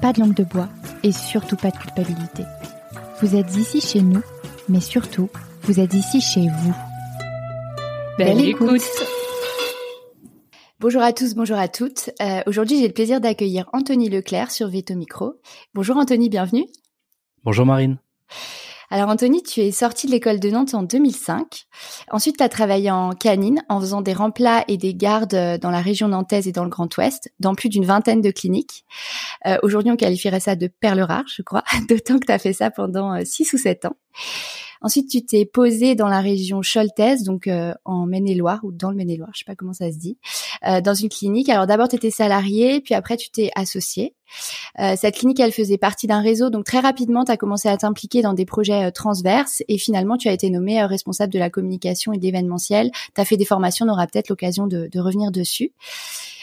pas de langue de bois et surtout pas de culpabilité. Vous êtes ici chez nous, mais surtout, vous êtes ici chez vous. Belle, écoute. Bonjour à tous, bonjour à toutes. Euh, Aujourd'hui, j'ai le plaisir d'accueillir Anthony Leclerc sur Veto Micro. Bonjour Anthony, bienvenue. Bonjour Marine. Alors Anthony, tu es sorti de l'école de Nantes en 2005. Ensuite, tu as travaillé en canine en faisant des remplats et des gardes euh, dans la région nantaise et dans le Grand Ouest, dans plus d'une vingtaine de cliniques. Euh, Aujourd'hui, on qualifierait ça de perle rare, je crois, d'autant que tu as fait ça pendant 6 ou 7 ans. Ensuite, tu t'es posé dans la région Choltaise, donc euh, en Maine-et-Loire ou dans le Maine-et-Loire, je sais pas comment ça se dit, euh, dans une clinique. Alors d'abord, tu étais salarié, puis après, tu t'es associé. Euh, cette clinique, elle faisait partie d'un réseau, donc très rapidement, tu as commencé à t'impliquer dans des projets transverses et finalement, tu as été nommé responsable de la communication et de l'événementiel. Tu as fait des formations, on aura peut-être l'occasion de, de revenir dessus.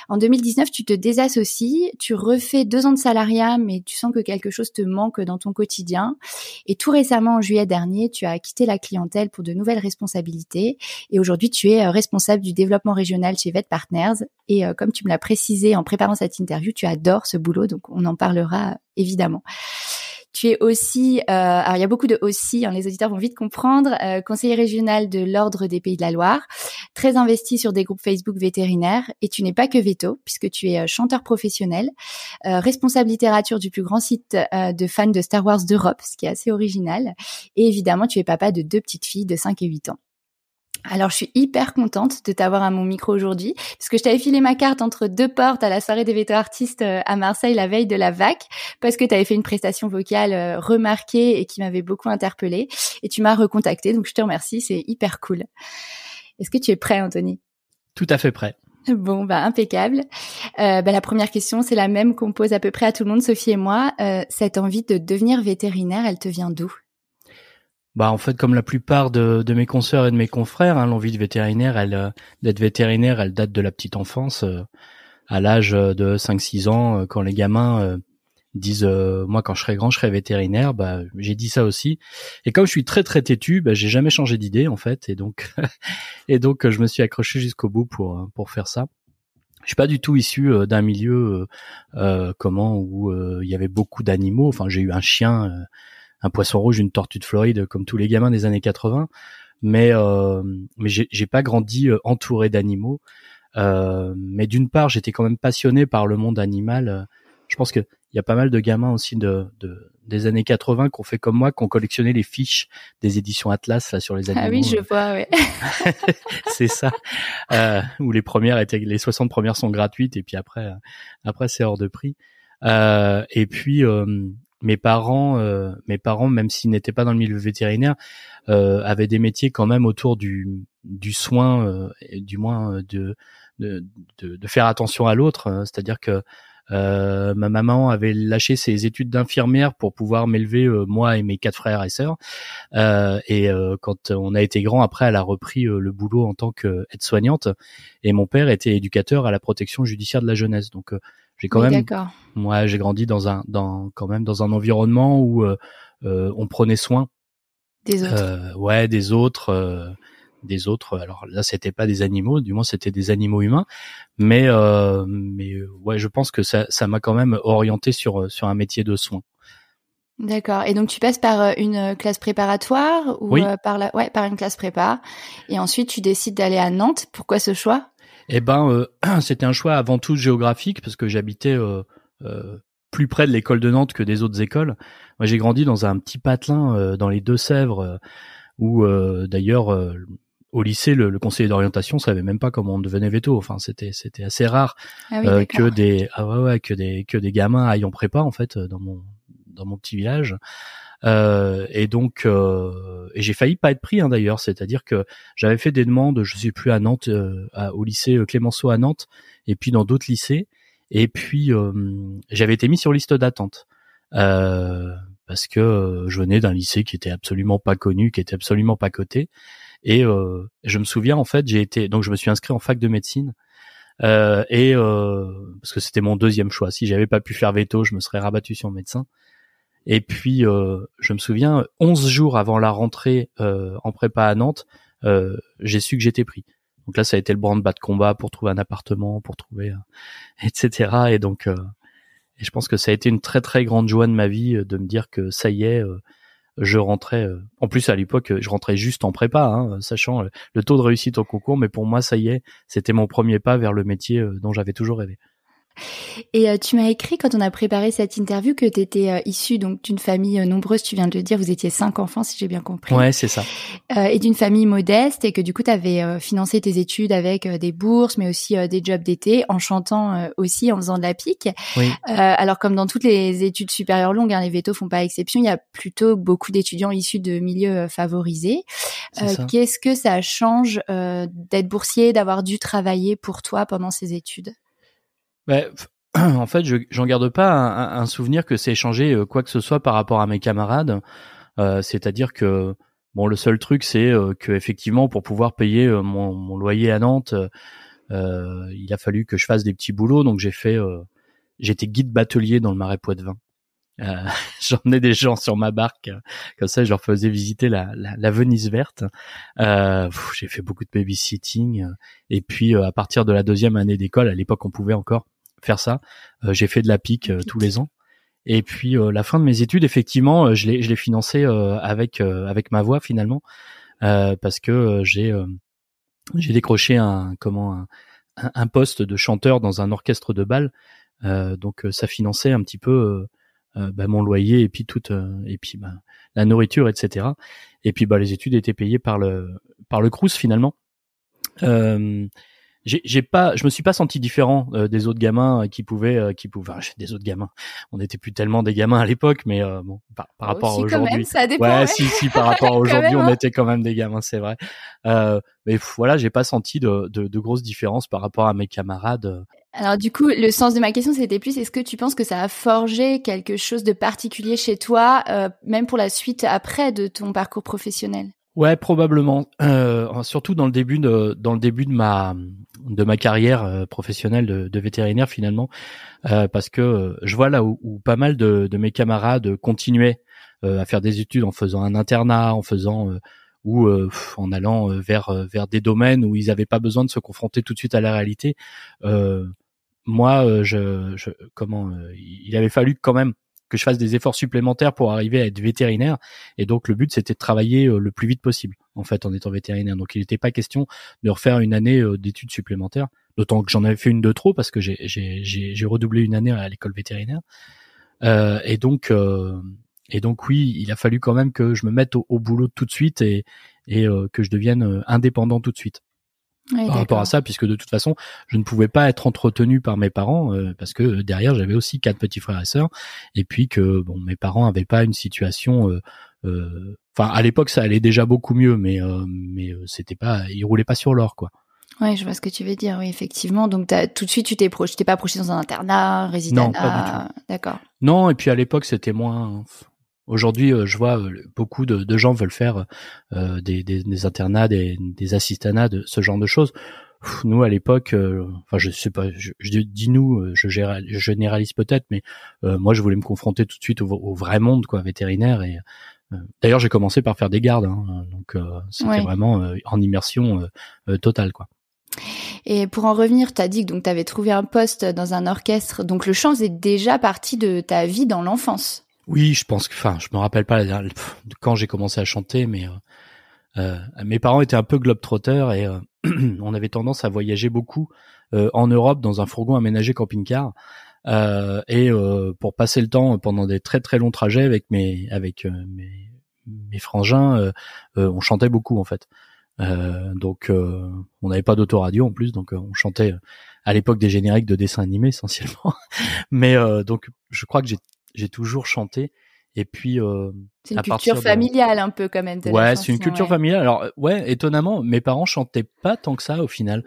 En 2019, tu te désassocies, tu refais deux ans de salariat, mais tu sens que quelque chose te manque dans ton quotidien. Et tout récemment, en juillet dernier, tu as quitté la clientèle pour de nouvelles responsabilités. Et aujourd'hui, tu es responsable du développement régional chez Vet Partners. Et comme tu me l'as précisé en préparant cette interview, tu adores ce boulot, donc on en parlera évidemment. Tu es aussi, euh, alors il y a beaucoup de aussi, hein, les auditeurs vont vite comprendre, euh, conseiller régional de l'Ordre des Pays de la Loire, très investi sur des groupes Facebook vétérinaires, et tu n'es pas que veto, puisque tu es euh, chanteur professionnel, responsable littérature du plus grand site de fans de Star Wars d'Europe, ce qui est assez original, et évidemment tu es papa de deux petites filles de 5 et 8 ans. Alors, je suis hyper contente de t'avoir à mon micro aujourd'hui, parce que je t'avais filé ma carte entre deux portes à la soirée des vétos artistes à Marseille la veille de la VAC, parce que tu avais fait une prestation vocale remarquée et qui m'avait beaucoup interpellée, et tu m'as recontacté, donc je te remercie, c'est hyper cool. Est-ce que tu es prêt, Anthony? Tout à fait prêt. Bon, bah impeccable. Euh, bah, la première question, c'est la même qu'on pose à peu près à tout le monde, Sophie et moi. Euh, cette envie de devenir vétérinaire, elle te vient d'où? Bah en fait comme la plupart de, de mes consoeurs et de mes confrères, hein, l'envie de vétérinaire, elle euh, d'être vétérinaire, elle date de la petite enfance, euh, à l'âge de 5-6 ans, euh, quand les gamins disent moi quand je serai grand je serai vétérinaire, bah j'ai dit ça aussi. Et comme je suis très très têtu, bah j'ai jamais changé d'idée en fait, et donc et donc je me suis accroché jusqu'au bout pour pour faire ça. Je suis pas du tout issu d'un milieu euh, comment où il y avait beaucoup d'animaux. Enfin, j'ai eu un chien un poisson rouge, une tortue de Floride, comme tous les gamins des années 80. Mais euh, mais j'ai pas grandi euh, entouré d'animaux. Euh, mais d'une part, j'étais quand même passionné par le monde animal. Je pense que il y a pas mal de gamins aussi de, de des années 80 qui ont fait comme moi, qui ont collectionné les fiches des éditions Atlas là sur les animaux. Ah oui, je vois, ouais. c'est ça. Euh, où les premières étaient, les 60 premières sont gratuites et puis après, après c'est hors de prix. Euh, et puis mes parents, euh, mes parents, même s'ils n'étaient pas dans le milieu vétérinaire, euh, avaient des métiers quand même autour du, du soin, euh, du moins de, de, de, de faire attention à l'autre. Hein. C'est-à-dire que euh, ma maman avait lâché ses études d'infirmière pour pouvoir m'élever moi et mes quatre frères et sœurs. Euh, et quand on a été grand, après, elle a repris le boulot en tant qu'aide-soignante. Et mon père était éducateur à la protection judiciaire de la jeunesse. Donc j'ai quand même moi j'ai grandi dans un dans quand même dans un environnement où euh, euh, on prenait soin des autres. euh, ouais des autres euh, des autres. Alors là c'était pas des animaux du moins c'était des animaux humains. Mais euh, mais ouais je pense que ça ça m'a quand même orienté sur sur un métier de soin. D'accord. Et donc tu passes par une classe préparatoire ou par la ouais par une classe prépa et ensuite tu décides d'aller à Nantes. Pourquoi ce choix? Eh ben, euh, c'était un choix avant tout géographique parce que j'habitais euh, euh, plus près de l'école de Nantes que des autres écoles. Moi, j'ai grandi dans un petit patelin dans les Deux-Sèvres, où d'ailleurs au lycée, le, conseiller d'orientation savait même pas comment on devenait veto. Enfin, c'était c'était assez rare ah que des ah ouais, ouais, que des que des gamins aillent en prépa en fait dans mon dans mon petit village. Euh, et donc, euh, et j'ai failli pas être pris hein, d'ailleurs, c'est-à-dire que j'avais fait des demandes, je sais plus à Nantes, euh, au lycée Clémenceau à Nantes, et puis dans d'autres lycées, et puis j'avais été mis sur liste d'attente parce que je venais d'un lycée qui était absolument pas connu, qui était absolument pas coté, et je me souviens en fait, j'ai été, donc je me suis inscrit en fac de médecine. et parce que c'était mon deuxième choix. Si j'avais pas pu faire veto, je me serais rabattu sur médecin. Et puis, euh, je me souviens, 11 jours avant la rentrée euh, en prépa à Nantes, euh, j'ai su que j'étais pris. Donc là, ça a été le branle-bas de combat pour trouver un appartement, pour trouver, etc. Et donc, et je pense que ça a été une très très grande joie de ma vie de me dire que ça y est, je rentrais. en plus, à l'époque, je rentrais juste en prépa, hein, sachant le taux de réussite au concours. Mais pour moi, ça y est, c'était mon premier pas vers le métier dont j'avais toujours rêvé. Et euh, tu m'as écrit quand on a préparé cette interview que tu étais euh, issu donc d'une famille euh, nombreuse, tu viens de le dire, vous étiez cinq enfants si j'ai bien compris. Ouais, c'est ça. et d'une famille modeste et que du coup tu avais financé tes études avec des bourses mais aussi des jobs d'été en chantant aussi en faisant de la pique. Oui. alors comme dans toutes les études supérieures longues, hein, les vétos font pas exception, il y a plutôt beaucoup d'étudiants issus de milieux favorisés. Qu'est-ce que ça change d'être boursier, d'avoir dû travailler pour toi pendant ces études? Bah, en fait, je j'en garde pas un, un, souvenir que c'est changé euh, quoi que ce soit par rapport à mes camarades. Euh, C'est-à-dire que bon, le seul truc, c'est euh, que effectivement, pour pouvoir payer euh, mon, mon, loyer à Nantes, euh, il a fallu que je fasse des petits boulots. Donc j'ai fait, j'étais guide batelier dans le Marais Poitevin. Euh, J'emmenais des gens sur ma barque, comme ça je leur faisais visiter la, la, la Venise verte. Euh, J'ai fait beaucoup de babysitting, et puis à partir de la deuxième année d'école, à l'époque on pouvait encore faire ça. Euh, j'ai fait de la pique euh, tous les ans. Et puis euh, la fin de mes études, effectivement, je l'ai je l'ai financé avec avec ma voix finalement parce que j'ai j'ai décroché un comment un, un, poste de chanteur dans un orchestre de bal. donc ça finançait un petit peu bah, mon loyer et puis toute et puis bah, la nourriture, etc. Et puis bah les études étaient payées par le par le Crous finalement. Euh, j'ai pas je me suis pas senti différent euh, des autres gamins euh, qui pouvaient euh, qui pouvaient des autres gamins. On n'était plus tellement des gamins à l'époque mais bon par, par rapport à aujourd'hui. ouais, ouais, si si par rapport à aujourd'hui on hein. était quand même des gamins c'est vrai. Mais voilà j'ai pas senti de, de, de grosses différences par rapport à mes camarades alors du coup, le sens de ma question, c'était plus, est-ce que tu penses que ça a forgé quelque chose de particulier chez toi, même pour la suite après de ton parcours professionnel? Ouais, probablement. Euh, surtout dans le début de dans le début de ma de ma carrière euh, professionnelle de, de, vétérinaire finalement, euh, parce que euh, je vois là où, où pas mal de, de, mes camarades continuaient euh, à faire des études en faisant un internat, en faisant ou en allant vers vers des domaines où ils n'avaient pas besoin de se confronter tout de suite à la réalité. moi, je, je comment il avait fallu quand même que je fasse des efforts supplémentaires pour arriver à être vétérinaire. Et donc le but c'était de travailler euh, le plus vite possible en fait en étant vétérinaire. Donc il n'était pas question de refaire une année euh, d'études supplémentaires, d'autant que j'en avais fait une de trop parce que j'ai redoublé une année à l'école vétérinaire. Euh, et donc et donc oui, il a fallu quand même que je me mette au, boulot tout de suite et, et que je devienne indépendant tout de suite par rapport à ça, puisque de toute façon, je ne pouvais pas être entretenu par mes parents euh, parce que derrière j'avais aussi quatre petits frères et sœurs, et puis que bon, mes parents avaient pas une situation. Euh, euh, enfin, à l'époque, ça allait déjà beaucoup mieux, mais mais c'était pas, ils roulaient pas sur l'or, quoi. Oui, je vois ce que tu veux dire. Oui, effectivement. Donc, as, tout de suite, tu t'es projeté, pas projeté dans un internat, résident. Non, pas du tout. D'accord. Non, et puis à l'époque, c'était moins. Aujourd'hui, euh, je vois euh, beaucoup de, gens veulent faire euh, des, des, internats, des, des assistanats, de ce genre de choses. Nous, à l'époque, enfin, je sais pas, je, dis nous, je, généralise peut-être, mais moi, je voulais me confronter tout de suite au, vrai monde, quoi, vétérinaire. Et d'ailleurs, j'ai commencé par faire des gardes, hein, donc c'était vraiment en immersion totale, quoi. Et pour en revenir, tu as dit que tu avais trouvé un poste dans un orchestre, donc le chant est déjà partie de ta vie dans l'enfance. Oui, je pense que, enfin, je me rappelle pas quand j'ai commencé à chanter, mais euh, euh mes parents étaient un peu globetrotters et euh, on avait tendance à voyager beaucoup euh, en Europe dans un fourgon aménagé camping-car. Euh, et euh, pour passer le temps pendant des très très longs trajets avec mes avec mes, mes frangins, on chantait beaucoup en fait. donc on n'avait pas d'autoradio en plus, donc on chantait à l'époque des génériques de dessins animés essentiellement. Mais donc je crois que j'ai j'ai toujours chanté et puis, euh, c'est une culture familiale un peu quand même. Ouais, c'est une culture familiale. Alors ouais, étonnamment, mes parents chantaient pas tant que ça au final,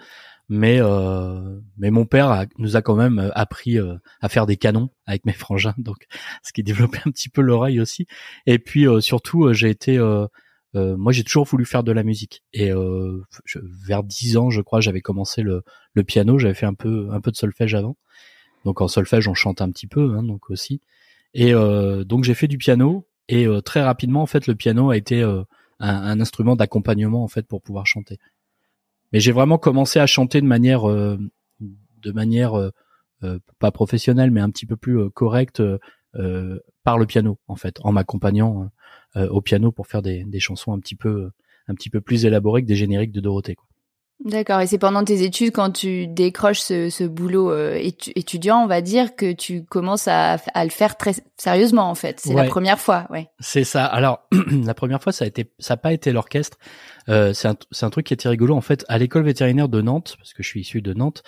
mais euh, mais mon père nous a quand même euh, appris euh, à faire des canons avec mes frangins, donc ce qui développait un petit peu l'oreille aussi. Et puis surtout, j'ai été moi, j'ai toujours voulu faire de la musique. Et vers 10 ans, je crois, j'avais commencé le, le piano. J'avais fait un peu un peu de solfège avant. Donc en solfège, on chante un petit peu, hein, donc aussi. Et euh, donc j'ai fait du piano et euh, très rapidement en fait le piano a été euh, un, instrument d'accompagnement en fait pour pouvoir chanter. Mais j'ai vraiment commencé à chanter de manière de manière pas professionnelle mais un petit peu plus correcte par le piano en fait en m'accompagnant au piano pour faire des, des chansons un petit peu un petit peu plus élaborées que des génériques de Dorothée. Quoi. D'accord. Et c'est pendant tes études, quand tu décroches ce, ce boulot euh, étudiant, on va dire, que tu commences à, à le faire très sérieusement, en fait. C'est la première fois, ouais. C'est ça. Alors, la première fois, ça a été, ça n'a pas été l'orchestre. Euh, c'est un, un, truc qui était rigolo, en fait. À l'école vétérinaire de Nantes, parce que je suis issu de Nantes,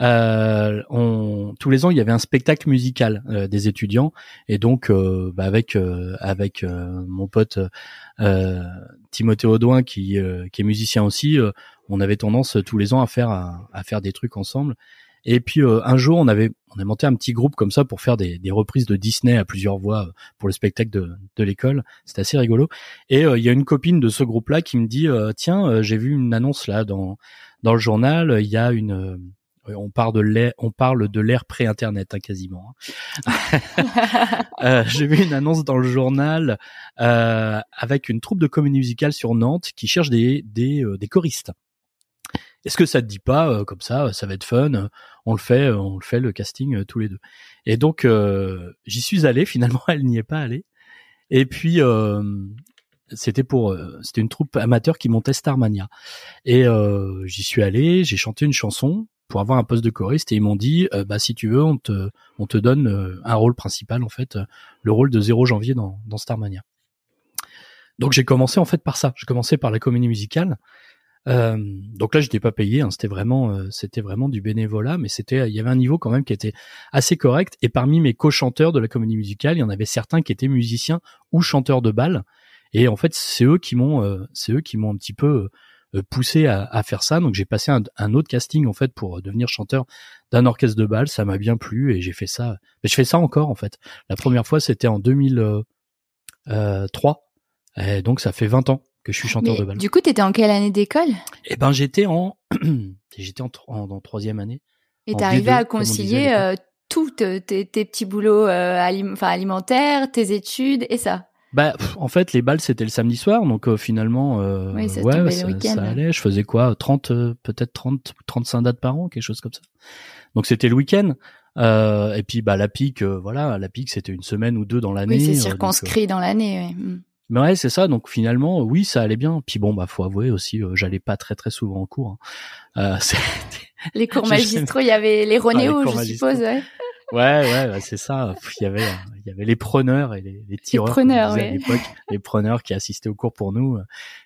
euh, on, tous les ans, il y avait un spectacle musical euh, des étudiants, et donc, euh, bah, avec avec mon pote Timothée Audouin, qui qui est musicien aussi on avait tendance tous les ans à faire à, faire des trucs ensemble. Et puis euh, un jour, on avait on a monté un petit groupe comme ça pour faire des, reprises de Disney à plusieurs voix euh, pour le spectacle de, de l'école. C'était assez rigolo. Et euh, il y a une copine de ce groupe-là qui me dit tiens, j'ai vu une annonce là dans dans le journal. Il y a une on parle de l'air, on parle de l'ère pré-internet hein, quasiment. Hein. j'ai vu une annonce dans le journal avec une troupe de comédie musicale sur Nantes qui cherche des des, des choristes. Est-ce que ça te dit pas euh, comme ça, ça va être fun, euh, on le fait, euh, on le fait le casting tous les deux. Et donc j'y suis allé. Finalement, elle n'y est pas allée. Et puis c'était pour c'était une troupe amateur qui montait Starmania. Et j'y suis allé, j'ai chanté une chanson pour avoir un poste de choriste et ils m'ont dit bah si tu veux on te on te donne un rôle principal en fait le rôle de 0 janvier dans dans Starmania. Donc j'ai commencé en fait par ça. J'ai commencé par la comédie musicale euh, donc là, j'étais pas payé, hein, c'était vraiment, euh, c'était vraiment du bénévolat, mais c'était, il y avait un niveau quand même qui était assez correct. Et parmi mes co-chanteurs de la comédie musicale, il y en avait certains qui étaient musiciens ou chanteurs de bal. Et en fait, c'est eux qui m'ont, euh, c'est eux qui m'ont un petit peu poussé à, à, faire ça. Donc j'ai passé un, un, autre casting en fait pour devenir chanteur d'un orchestre de bal. Ça m'a bien plu et j'ai fait ça. Mais je fais ça encore en fait. La première fois, c'était en 2003. Et donc ça fait 20 ans que je suis chanteur de bal. Du coup, t'étais en quelle année d'école? Eh ben, j'étais en j'étais en, en, troisième année. Et t'arrivais à concilier euh, tous tes, tes, petits boulots euh, alimentaires, tes études et ça? Bah, en fait, les balles c'était le samedi soir, donc euh, finalement, euh, ouais, ça, ça, allait. Je faisais quoi, 30, euh, peut-être 30, 35 dates par an, quelque chose comme ça. Donc c'était le week-end. et puis bah la pique, voilà, la pique c'était une semaine ou deux dans l'année. Oui, c'est circonscrit dans l'année. Ouais. Hmm. Mais ouais, c'est ça. Donc finalement, oui, ça allait bien. Puis bon, bah faut avouer aussi, euh, j'allais pas très très souvent en cours. Hein. Euh, les cours magistraux, il y avait les Ronéo, je suppose. Ouais, ouais, ouais bah, c'est ça. Il y avait, il y avait les preneurs et les, les tireurs. Les preneurs, à l'époque, les preneurs qui assistaient aux cours pour nous, euh,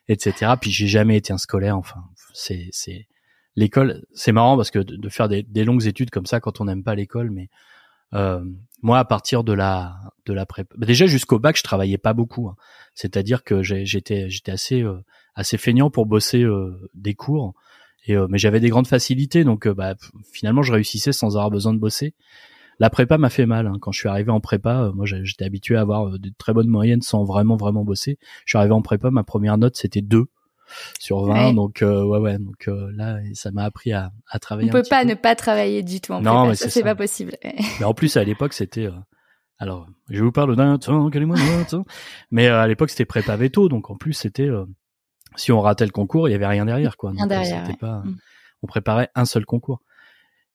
etc. Puis j'ai jamais été un scolaire. Enfin, c'est, c'est l'école. C'est marrant parce que de, faire des, des, longues études comme ça quand on n'aime pas l'école, mais euh, moi, à partir de la de la prépa, bah, déjà jusqu'au bac, je travaillais pas beaucoup. Hein. C'est-à-dire que j'étais j'étais assez euh, assez feignant pour bosser euh, des cours. Et mais j'avais des grandes facilités, donc bah, finalement, je réussissais sans avoir besoin de bosser. La prépa m'a fait mal. Hein. Quand je suis arrivé en prépa, moi j'étais habitué à avoir de très bonnes moyennes sans vraiment vraiment bosser. Je suis arrivé en prépa, ma première note c'était 2 sur 20 donc euh, ouais ouais. Donc euh, là ça m'a appris à, à travailler on peut pas ne pas travailler du tout en non mais c'est pas possible. Mais en plus à l'époque c'était euh, alors je vous parle d'un temps mais à l'époque c'était prépa veto. Donc en plus c'était si on ratait le concours il y avait rien derrière quoi. Rien derrière pas mm. on préparait un seul concours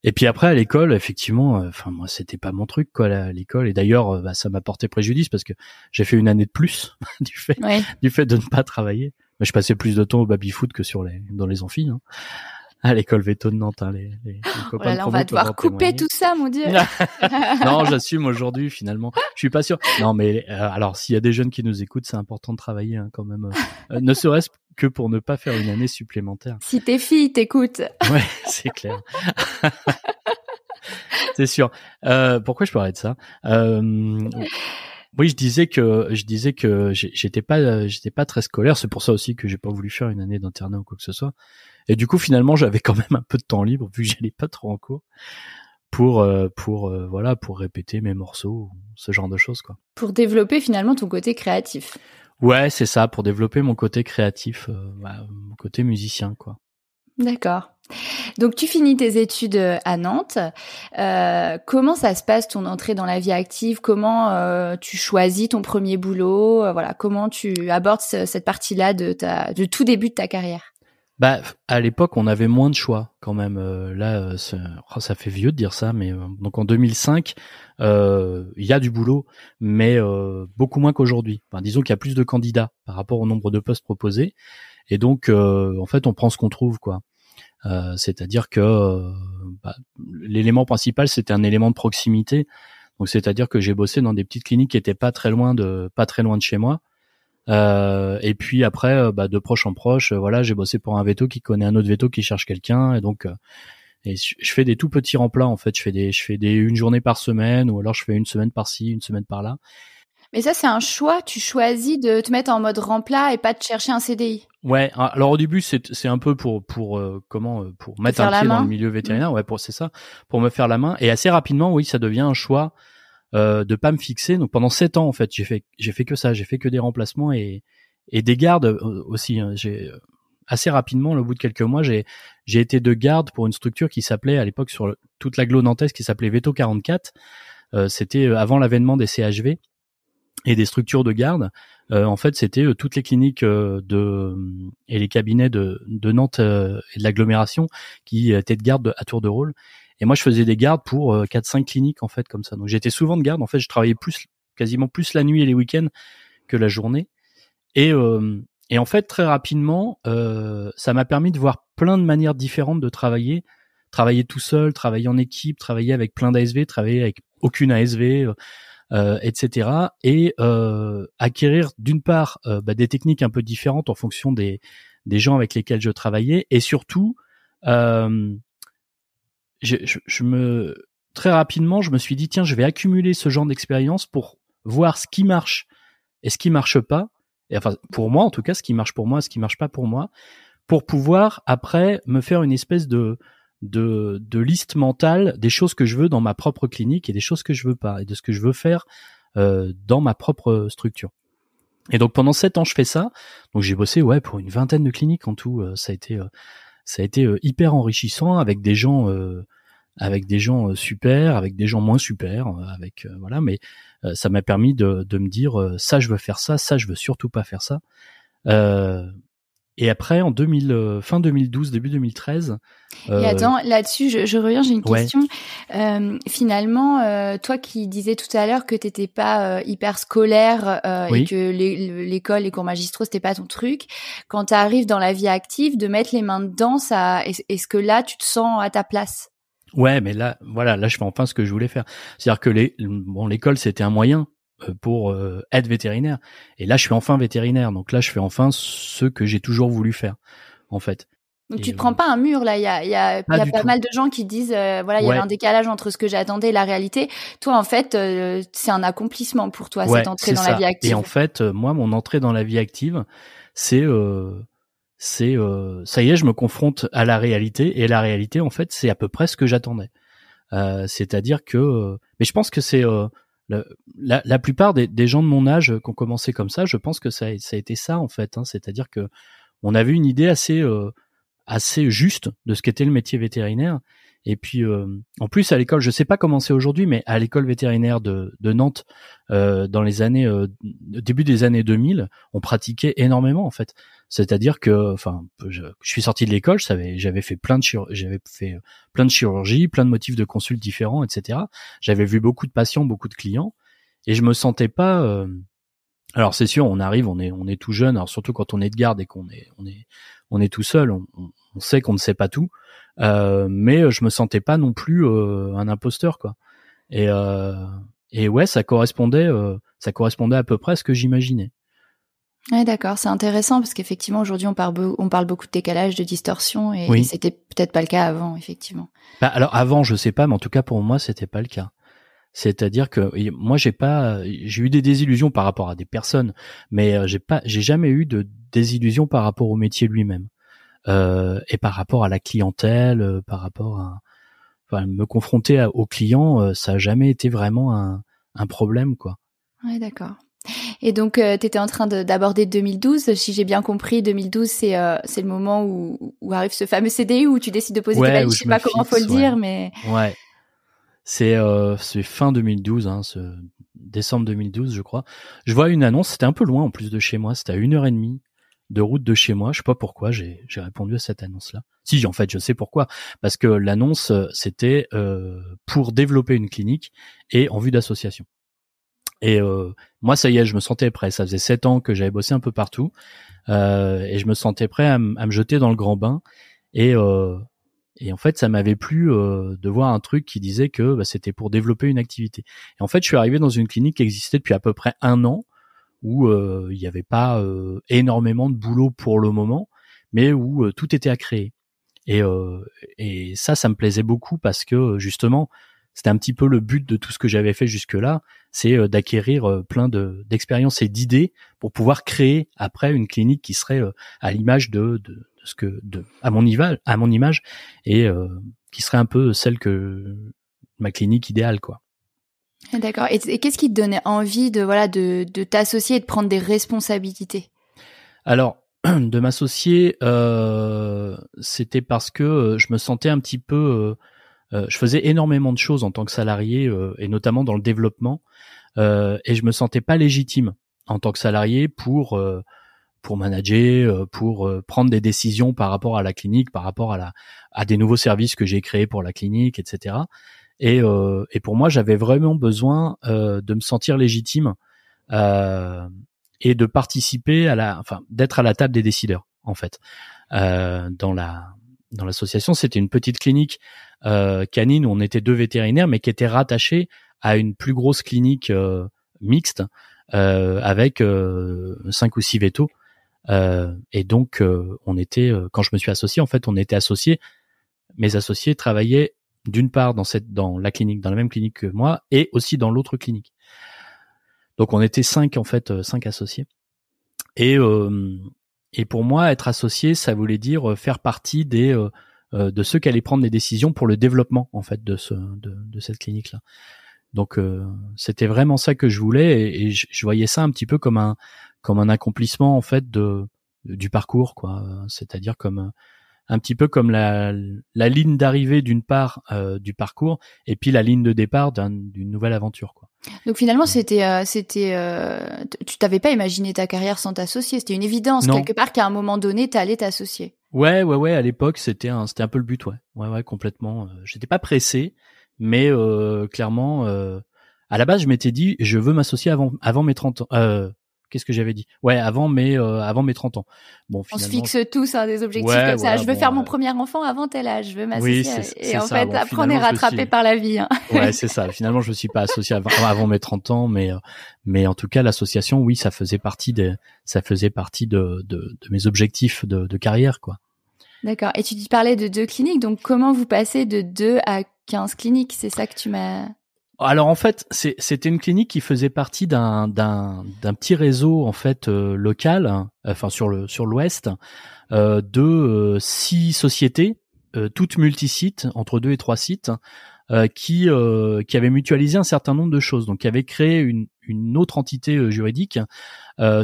et puis après à l'école, effectivement, enfin moi c'était pas mon truc quoi l'école. Et d'ailleurs, bah, ça m'a porté préjudice parce que j'ai fait une année de plus du fait du fait de ne pas travailler. Mais je passais plus de temps au baby foot que sur les dans les amphis. Hein. À l'école veto de Nantes. Hein, les, les, oh là on va devoir couper tout ça, mon dieu. non, j'assume aujourd'hui. Finalement, je suis pas sûr. Non, mais euh, alors s'il y a des jeunes qui nous écoutent, c'est important de travailler hein, quand même. Euh, euh, ne serait-ce que pour ne pas faire une année supplémentaire. Si tes filles t'écoutent. Ouais, c'est clair. c'est sûr. pourquoi je parlais de ça? Oui, je disais que je disais que j'étais pas j'étais pas très scolaire. C'est pour ça aussi que j'ai pas voulu faire une année d'internat ou quoi que ce soit. Et du coup, finalement, j'avais quand même un peu de temps libre vu que j'allais pas trop en cours pour euh, pour euh, voilà pour répéter mes morceaux, ce genre de choses quoi. Pour développer finalement ton côté créatif. Ouais, c'est ça, pour développer mon côté créatif, euh, bah, mon côté musicien quoi. D'accord. Donc tu finis tes études à Nantes. Euh, comment ça se passe ton entrée dans la vie active? Comment euh, tu choisis ton premier boulot? Voilà, comment tu abordes cette partie-là de ta, du tout début de ta carrière? Bah, à l'époque, on avait moins de choix quand même. Euh, là, euh, oh, ça fait vieux de dire ça, mais euh, donc en 2005, il y a du boulot, mais beaucoup moins qu'aujourd'hui. Enfin, disons qu'il y a plus de candidats par rapport au nombre de postes proposés, et donc en fait, on prend ce qu'on trouve, quoi. c'est-à-dire que bah, l'élément principal, c'était un élément de proximité. Donc, c'est-à-dire que j'ai bossé dans des petites cliniques qui étaient pas très loin de pas très loin de chez moi. Euh, et puis après, euh, bah, de proche en proche, euh, voilà, j'ai bossé pour un veto qui connaît un autre veto qui cherche quelqu'un, et donc et je fais des tout petits remplats en fait. Je fais des, je fais des une journée par semaine, ou alors je fais une semaine par-ci, une semaine par-là. Mais ça, c'est un choix. Tu choisis de te mettre en mode remplat et pas de chercher un CDI. Ouais. Alors au début, c'est c'est un peu pour pour comment pour mettre un pied dans le milieu vétérinaire. Ouais, pour c'est ça, pour me faire la main. Et assez rapidement, oui, ça devient un choix euh, de pas me fixer. Donc pendant sept ans en fait, j'ai fait j'ai fait que ça, j'ai fait que des remplacements et et des gardes euh, aussi. Hein. J'ai euh, assez rapidement, au bout de quelques mois, j'ai j'ai été de garde pour une structure qui s'appelait à l'époque sur toute l'agglo nantaise qui s'appelait Veto 44. Euh, c'était avant l'avènement des CHV et des structures de garde. en fait, c'était toutes les cliniques de et les cabinets de, de Nantes et de l'agglomération qui étaient de garde à tour de rôle. Et moi, je faisais des gardes pour euh, 4-5 cliniques en fait comme ça. Donc j'étais souvent de garde. En fait, je travaillais plus, quasiment plus la nuit et les week-ends que la journée. Et, euh, et en fait, très rapidement, euh, ça m'a permis de voir plein de manières différentes de travailler. Travailler tout seul, travailler en équipe, travailler avec plein d'ASV, travailler avec aucune ASV, euh, etc. Et euh, acquérir d'une part euh, bah, des techniques un peu différentes en fonction des, des gens avec lesquels je travaillais, et surtout je, je, me très rapidement, je me suis dit tiens, je vais accumuler ce genre d'expérience pour voir ce qui marche et ce qui marche pas. Et enfin, pour moi, en tout cas, ce qui marche pour moi, ce qui marche pas pour moi, pour pouvoir après me faire une espèce de de, de liste mentale des choses que je veux dans ma propre clinique et des choses que je veux pas et de ce que je veux faire euh, dans ma propre structure. Et donc pendant sept ans, je fais ça. Donc j'ai bossé ouais pour une vingtaine de cliniques en tout. Euh, ça a été euh, ça a été euh, hyper enrichissant avec des gens euh, avec des gens euh, super, avec des gens moins super, avec voilà, mais ça m'a permis de, de, me dire ça je veux faire ça, ça je veux surtout pas faire ça. Et après, en 2000, euh, fin 2012, début 2013. Euh... Et attends, là-dessus, je, je, reviens, j'ai une question. Euh, finalement, euh, toi qui disais tout à l'heure que t'étais pas euh, hyper scolaire et que l'école, les cours magistraux, c'était pas ton truc, quand tu arrives dans la vie active, de mettre les mains dedans, ça, est-ce que là, tu te sens à ta place? Ouais, mais là, voilà, là, je fais enfin ce que je voulais faire. C'est-à-dire que les, bon, l'école, c'était un moyen euh, pour euh, être vétérinaire. Et là, je suis enfin vétérinaire. Donc là, je fais enfin ce que j'ai toujours voulu faire, en fait. Donc tu te prends pas un mur là, il y a, y a, pas, y a pas mal de gens qui disent euh, voilà il y a un décalage entre ce que j'attendais et la réalité. Toi en fait c'est un accomplissement pour toi cette entrée dans la vie active. Et en fait moi mon entrée dans la vie active c'est c'est ça y est je me confronte à la réalité et la réalité en fait c'est à peu près ce que j'attendais. C'est-à-dire que mais je pense que c'est la, plupart des, gens de mon âge qui ont commencé comme ça, je pense que ça, ça a été ça en fait. Hein. C'est-à-dire que on avait une idée assez euh, assez juste de ce qu'était le métier vétérinaire. Et puis euh, en plus à l'école, je sais pas comment c'est aujourd'hui, mais à l'école vétérinaire de, Nantes, euh, dans les années euh, début des années 2000, on pratiquait énormément en fait. C'est-à-dire que, enfin, je, suis sorti de l'école, j'avais fait plein de j'avais fait plein de plein de motifs de consultes différents, etc. J'avais vu beaucoup de patients, beaucoup de clients, et je me sentais pas, Alors c'est sûr, on arrive, on est on est tout jeune, alors surtout quand on est de garde et qu'on est on est on est tout seul, on sait qu'on ne sait pas tout, euh, mais je me sentais pas non plus euh, un imposteur quoi. Et euh, et ouais, ça correspondait euh, ça correspondait à peu près à ce que j'imaginais. Ouais, d'accord, c'est intéressant parce qu'effectivement aujourd'hui on parle on parle beaucoup de décalage, de distorsion et, Oui. et c'était peut-être pas le cas avant effectivement. Bah, alors avant, je sais pas, mais en tout cas pour moi, c'était pas le cas. C'est-à-dire que moi, j'ai pas, j'ai eu des désillusions par rapport à des personnes, mais euh, j'ai pas, j'ai jamais eu de désillusions par rapport au métier lui-même euh, et par rapport à la clientèle, euh, par rapport à, enfin, me confronter à- aux clients, euh, ça a jamais été vraiment un, un problème, quoi. Ouais, d'accord. Et donc tu étais en train de- d'aborder 2012, si j'ai bien compris 2012 c'est euh, le moment où, où arrive ce fameux CDI où tu décides de poser Ouais, tes valises, je sais pas comment faut le fixe, ouais. dire mais Ouais. C'est euh, c'est fin 2012, hein, ce décembre 2012, je crois. Je vois une annonce, c'était un peu loin en plus de chez moi, c'était à une heure et demie de route de chez moi. Je sais pas pourquoi j'ai répondu à cette annonce-là. Si, en fait, je sais pourquoi, parce que l'annonce euh, c'était euh, pour développer une clinique et en vue d'association. Et euh, moi, ça y est, je me sentais prêt. Ça faisait sept ans que j'avais bossé un peu partout, euh, et je me sentais prêt à, à me jeter dans le grand bain. Et euh, et en fait, ça m'avait plu euh, de voir un truc qui disait que bah, c'était pour développer une activité. Et en fait, je suis arrivé dans une clinique qui existait depuis à peu près un an, où euh, il n'y avait pas euh, énormément de boulot pour le moment, mais où euh, tout était à créer. Et, ça, ça me plaisait beaucoup parce que justement, c'était un petit peu le but de tout ce que j'avais fait jusque-là, c'est d'acquérir plein de d'expériences et d'idées pour pouvoir créer après une clinique qui serait à l'image de, de, ce que de à mon image à mon image et qui serait un peu celle que ma clinique idéale quoi. D'accord. Et, qu'est-ce qui te donnait envie de voilà de, de t'associer et de prendre des responsabilités? Alors de m'associer, euh, c'était parce que euh, je me sentais un petit peu, euh, euh, je faisais énormément de choses en tant que salarié euh, et notamment dans le développement, euh, et je me sentais pas légitime en tant que salarié pour pour manager, pour prendre des décisions par rapport à la clinique, par rapport à la à des nouveaux services que j'ai créés pour la clinique, etc. Et, euh, et pour moi, j'avais vraiment besoin euh, de me sentir légitime euh, et de participer à la, enfin, d'être à la table des décideurs, en fait. Euh, dans la dans l'association, c'était une petite clinique euh, canine où on était deux vétérinaires, mais qui était rattachée à une plus grosse clinique euh, mixte avec cinq ou six vétos. Et donc, on était, quand je me suis associé, en fait, on était associés. Mes associés travaillaient d'une part dans cette, dans la clinique, dans la même clinique que moi, et aussi dans l'autre clinique. Donc, on était cinq en fait, euh, cinq associés. Et euh, et pour moi, être associé, ça voulait dire euh, faire partie des de ceux qui allaient prendre des décisions pour le développement en fait de ce de, cette clinique là. Donc c'était vraiment ça que je voulais et, je, je voyais ça un petit peu comme un comme un accomplissement en fait de du parcours quoi. C'est-à-dire comme un petit peu comme la la ligne d'arrivée d'une part euh, du parcours et puis la ligne de départ d'un- d'une nouvelle aventure quoi. Donc finalement, c'était, euh, c'était, euh, tu t'avais pas imaginé ta carrière sans t'associer. C'était une évidence Non. quelque part qu'à un moment donné, t'allais t'associer. Ouais, ouais, ouais. À l'époque, c'était un, c'était un peu le but, ouais, ouais, ouais, complètement. Euh, J'étais pas pressé, mais euh, clairement, euh, à la base, je m'étais dit, je veux m'associer avant, avant mes 30 ans. Qu'est-ce que j'avais dit? Ouais, avant mes, euh, avant mes 30 ans. Bon, On se finalement, fixe tous hein, des objectifs Ouais, comme ça. voilà, je veux bon, faire mon euh, premier enfant avant tel âge. Je veux m'associer. Oui, et en ça. fait, Bon, après, on est finalement, rattrapé suis- par la vie. hein. Ouais, c'est ça. Finalement, je me suis pas associé avant, avant mes 30 ans, mais euh, mais en tout cas, l'association, oui, ça faisait partie des, ça faisait partie de de, de mes objectifs de, de carrière, quoi. D'accord. Et tu parlais de deux cliniques. Donc, comment vous passez de 2 à 15 cliniques? C'est ça que tu m'as. Alors en fait, c'était une clinique qui faisait partie d'un petit réseau en fait euh, local, hein, enfin sur le sur l'ouest, euh, de euh, six sociétés, euh, toutes multisites, entre deux et trois sites, euh, qui euh, qui avaient mutualisé un certain nombre de choses, donc qui avaient créé une une autre entité juridique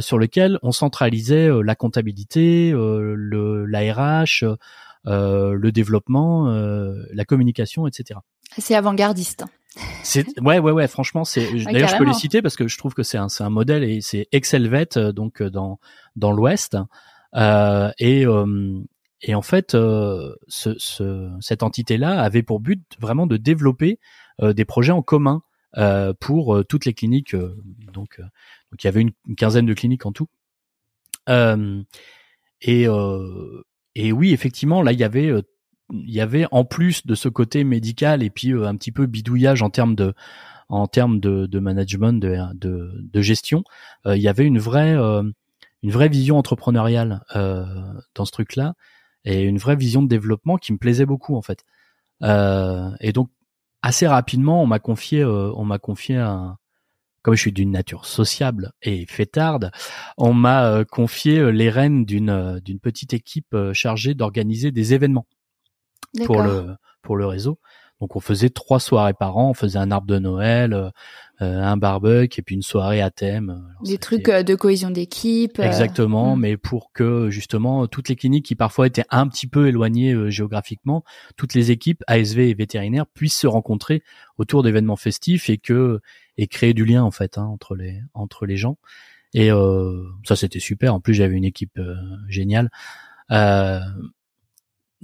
sur lequel on centralisait la comptabilité, le l'ARH, euh, le développement, la communication, etc. C'est avant-gardiste. C'est ouais ouais ouais franchement c'est d'ailleurs je peux les citer parce que je trouve que c'est un c'est un modèle et c'est Excelvet euh, donc euh, dans dans l'Ouest euh, et euh, et en fait euh, ce, ce cette entité là avait pour but vraiment de développer euh, des projets en commun pour toutes les cliniques. donc, donc il y avait une, quinzaine de cliniques en tout. et et oui, effectivement, là il y avait il y avait en plus de ce côté médical et puis un petit peu bidouillage en termes de en termes de, management, de, de, gestion, il y avait une vraie une vraie vision entrepreneuriale euh, dans ce truc-là et une vraie vision de développement qui me plaisait beaucoup en fait. Euh, et donc assez rapidement, on m'a confié, euh, on m'a confié comme je suis d'une nature sociable et fêtarde, on m'a confié les rênes d'une d'une petite équipe chargée d'organiser des événements pour le pour le réseau. Donc on faisait trois soirées par an, on faisait un arbre de Noël, euh, euh, un barbecue et puis une soirée à thème. des trucs euh, de cohésion d'équipe. Exactement, hmm. mais pour que justement toutes les cliniques qui parfois étaient un petit peu éloignées géographiquement, toutes les équipes ASV et vétérinaires puissent se rencontrer autour d'événements festifs et que et créer du lien en fait hein, entre les entre les gens. Et ça c'était super. En plus j'avais une équipe géniale. Euh,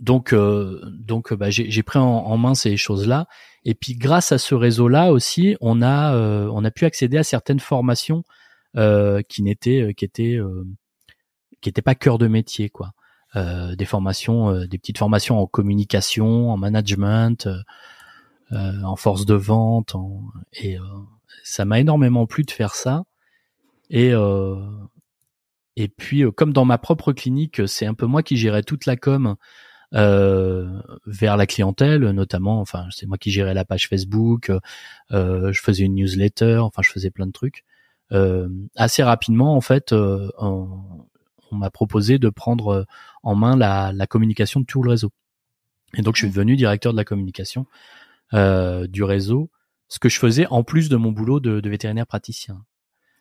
donc euh, donc bah, j'ai pris en, main ces choses là et puis grâce à ce réseau là aussi on a euh, on a pu accéder à certaines formations euh, qui n'étaient qui étaient qui étaient pas cœur de métier quoi. Des formations des petites formations en communication en management en force de vente et ça m'a énormément plu de faire ça. Et et puis comme dans ma propre clinique c'est un peu moi qui gérais toute la com euh, vers la clientèle, notamment. Enfin, c'est moi qui gérais la page Facebook. Euh, je faisais une newsletter. Enfin, je faisais plein de trucs. Euh, assez rapidement, en fait, on, m'a proposé de prendre en main la, la, communication de tout le réseau. Et donc, je suis devenu directeur de la communication du réseau, ce que je faisais en plus de mon boulot de, de vétérinaire praticien.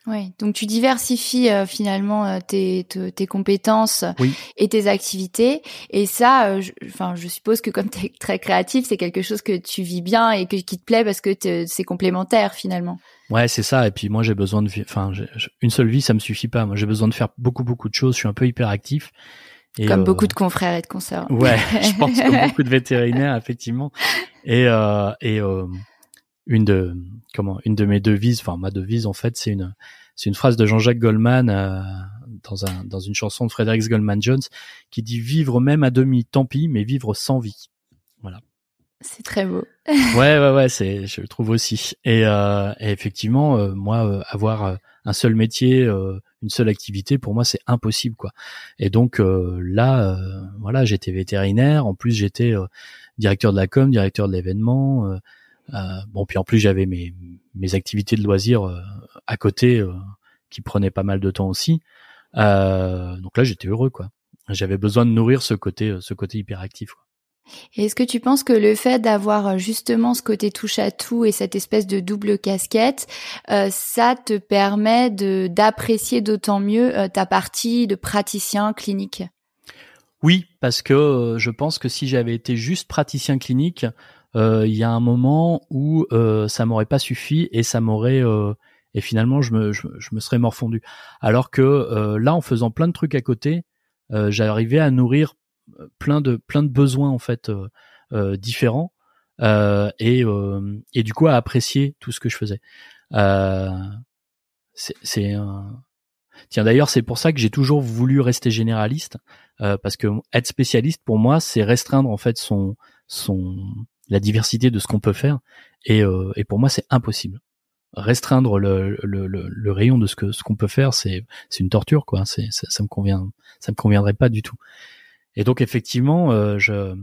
Oui, donc tu diversifies euh, finalement euh, tes, tes, compétences et tes activités. Et ça, euh, je, enfin, je suppose que comme tu es très créatif, c'est quelque chose que tu vis bien et que, qui te plaît parce que c'est complémentaire finalement. Ouais, c'est ça. Et puis moi, j'ai besoin de, enfin, une seule vie, ça me suffit pas. Moi, j'ai besoin de faire beaucoup, beaucoup de choses. Je suis un peu hyperactif. Et comme beaucoup de confrères et de consoeurs. Ouais, je pense comme beaucoup de vétérinaires, effectivement. Et et une de comment une de mes devises, enfin ma devise en fait, c'est une c'est une phrase de Jean-Jacques Goldman euh, dans un dans une chanson de Frederick Goldman Jones qui dit vivre même à demi, tant pis, mais vivre sans vie. Voilà. C'est très beau. ouais ouais ouais, c'est je le trouve aussi. Et, euh, et effectivement, euh, moi euh, avoir un seul métier, une seule activité, pour moi c'est impossible quoi. Et donc là, voilà, j'étais vétérinaire. En plus, j'étais directeur de la com, directeur de l'événement. Euh, bon, puis en plus j'avais mes, mes activités de loisirs euh, à côté euh, qui prenaient pas mal de temps aussi. donc là j'étais heureux quoi. J'avais besoin de nourrir ce côté ce côté hyperactif. Quoi. Est-ce que tu penses que le fait d'avoir justement ce côté touche à tout et cette espèce de double casquette, ça te permet de d'apprécier d'autant mieux ta partie de praticien clinique? Oui, parce que je pense que si j'avais été juste praticien clinique, euh, il y a un moment où euh, ça m'aurait pas suffi et ça m'aurait euh, et finalement je me je, me serais morfondu. Alors que là, en faisant plein de trucs à côté, j'arrivais à nourrir plein de plein de besoins en fait différents et et du coup à apprécier tout ce que je faisais. c'est Tiens, d'ailleurs, c'est pour ça que j'ai toujours voulu rester généraliste, parce que être spécialiste pour moi, c'est restreindre en fait son son la diversité de ce qu'on peut faire. Et, euh, pour moi, c'est impossible. Restreindre le, rayon de ce que ce qu'on peut faire, c'est une torture, quoi. Ça, ça, me convient, ça me conviendrait pas du tout. Et donc effectivement, euh, je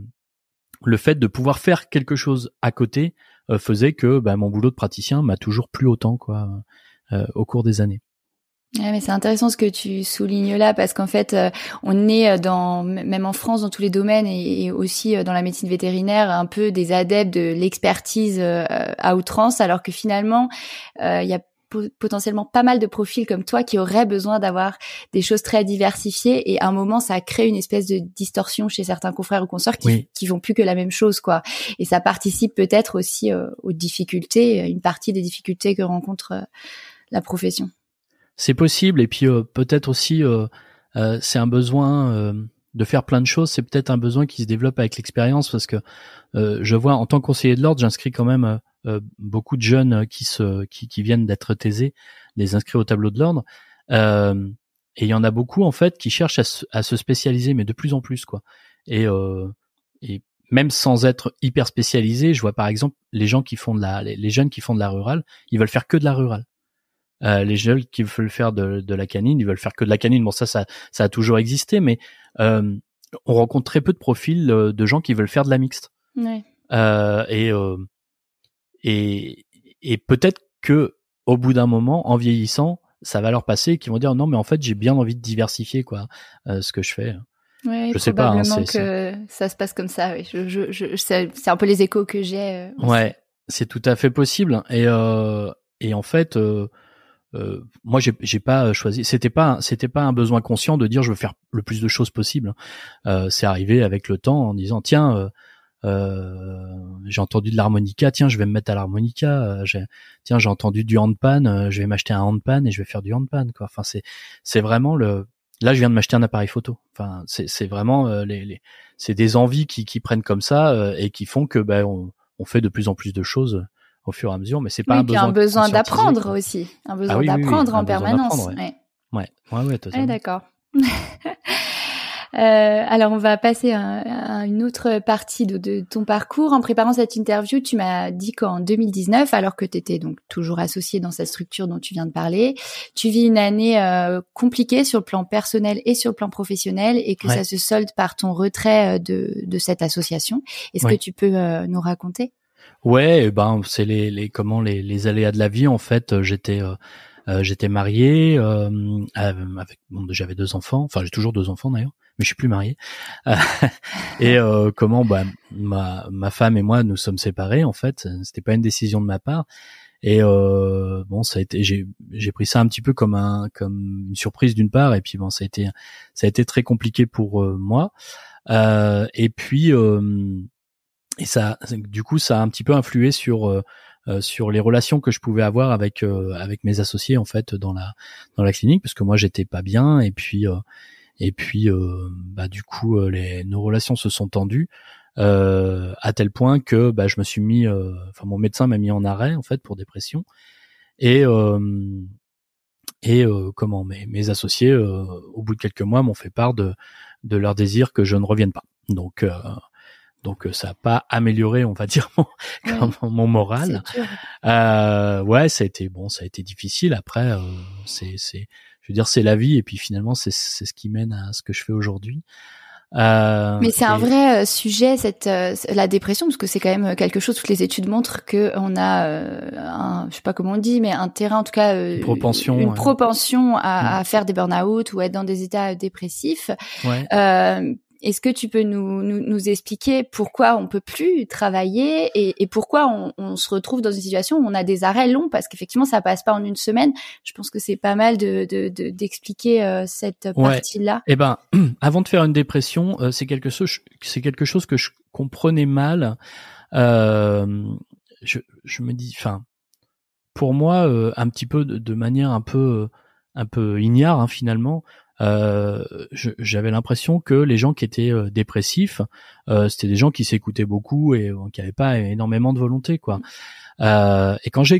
le fait de pouvoir faire quelque chose à côté euh, faisait que bah, mon boulot de praticien m'a toujours plu autant, quoi, au cours des années. Ouais, mais c'est intéressant ce que tu soulignes là parce qu'en fait, euh, on est euh, dans même en France dans tous les domaines et, aussi euh, dans la médecine vétérinaire un peu des adeptes de l'expertise à outrance, alors que finalement, il y a potentiellement pas mal de profils comme toi qui auraient besoin d'avoir des choses très diversifiées et à un moment ça crée une espèce de distorsion chez certains confrères ou consorts qui, qui font plus que la même chose quoi. Et ça participe peut-être aussi aux difficultés une partie des difficultés que rencontre la profession c'est possible. Et puis euh, peut-être aussi, euh, euh, c'est un besoin de faire plein de choses. C'est peut-être un besoin qui se développe avec l'expérience parce que je vois en tant que conseiller de l'ordre, j'inscris quand même beaucoup de jeunes qui se qui, qui viennent d'être taisés, les inscrits au tableau de l'ordre. et il y en a beaucoup en fait qui cherchent à se, à se spécialiser, mais de plus en plus quoi. Et, et même sans être hyper spécialisé, je vois par exemple les gens qui font de la, les, jeunes qui font de la rurale, ils veulent faire que de la rurale. Euh, les jeunes qui veulent faire de, de, la canine, ils veulent faire que de la canine. Bon, ça, ça, ça a toujours existé, mais euh, on rencontre très peu de profils euh, de gens qui veulent faire de la mixte. Ouais. Euh, et euh, et, et peut-être que au bout d'un moment, en vieillissant, ça va leur passer, qu'ils vont dire non, mais en fait, j'ai bien envie de diversifier quoi, ce que je fais. Ouais, je sais pas. Hein, que ça se passe comme ça. Oui. Je, je, je c'est un peu les échos que j'ai. ouais, c'est tout à fait possible. Et et en fait. Euh, euh, moi j'ai pas choisi c'était pas c'était pas un besoin conscient de dire je veux faire le plus de choses possible euh, c'est arrivé avec le temps en disant tiens euh, euh j'ai entendu de l'harmonica tiens je vais me mettre à l'harmonica tiens j'ai entendu du handpan je vais m'acheter un handpan et je vais faire du handpan quoi. Enfin c'est c'est vraiment le là je viens de m'acheter un appareil photo. Enfin c'est c'est vraiment les, les c'est des envies qui qui prennent comme ça et qui font que ben on, on fait de plus en plus de choses au fur et à mesure, mais c'est pas un besoin. un besoin d'apprendre aussi, un besoin d'apprendre en permanence. Ouais, ouais, ouais, ouais. D'accord. Euh, alors, on va passer à, une autre partie de, ton parcours. En préparant cette interview, tu m'as dit qu'en 2019, alors que tu étais donc toujours associé dans cette structure dont tu viens de parler, tu vis une année euh, compliquée sur le plan personnel et sur le plan professionnel et que ça se solde par ton retrait euh, de, de cette association. Est-ce que tu peux nous raconter? Ouais, eh ben c'est les, les comment les, les aléas de la vie en fait. Euh, j'étais euh, euh, j'étais marié euh, avec bon j'avais deux enfants. Enfin j'ai toujours deux enfants d'ailleurs, mais je suis plus marié. et comment bah ma ma femme et moi nous sommes séparés en fait. C'était pas une décision de ma part. Et bon, ça a été, j'ai j'ai pris ça un petit peu comme un comme une surprise d'une part, et puis bon, ça a été ça a été très compliqué pour moi. et puis et ça, du coup, ça a un petit peu influé sur euh, euh, sur les relations que je pouvais avoir avec euh, avec mes associés en fait dans la dans la clinique parce que moi j'étais pas bien. Et puis et puis bah du coup les nos relations se sont tendues à tel point que bah je me suis mis enfin mon médecin m'a mis en arrêt en fait pour dépression. Et et comment mes mes associés au bout de quelques mois m'ont fait part de de leur désir que je ne revienne pas. Donc donc euh, ça n'a pas amélioré, on va dire, mon, mon moral. Euh, ouais, ça a été bon, ça a été difficile. Après, euh, c'est, c'est, je veux dire, c'est la vie, et puis finalement, c'est, c'est ce qui mène à ce que je fais aujourd'hui. Euh, mais c'est un vrai euh, sujet cette la dépression parce que c'est quand même quelque chose toutes les études montrent que on a un, je sais pas comment on dit mais un terrain en tout cas une propension une propension à, mm. à, faire des burn-out ou être dans des états dépressifs ouais. Est-ce que tu peux nous, nous, nous, expliquer pourquoi on peut plus travailler et, et pourquoi on, on, se retrouve dans une situation où on a des arrêts longs? Parce qu'effectivement ça passe pas en une semaine. Je pense que c'est pas mal de d'expliquer de, euh, cette partie-là. Eh ben, avant de faire une dépression, euh, c'est quelque chose c'est quelque chose que je comprenais mal. Euh, je, je me dis, enfin, pour moi, euh, un petit peu de, de, manière un peu un peu ignare hein, finalement euh, j'avais l'impression que les gens qui étaient euh, dépressifs, euh, c'était des gens qui s'écoutaient beaucoup et qui n'avaient pas énormément de volonté, quoi. et quand j'ai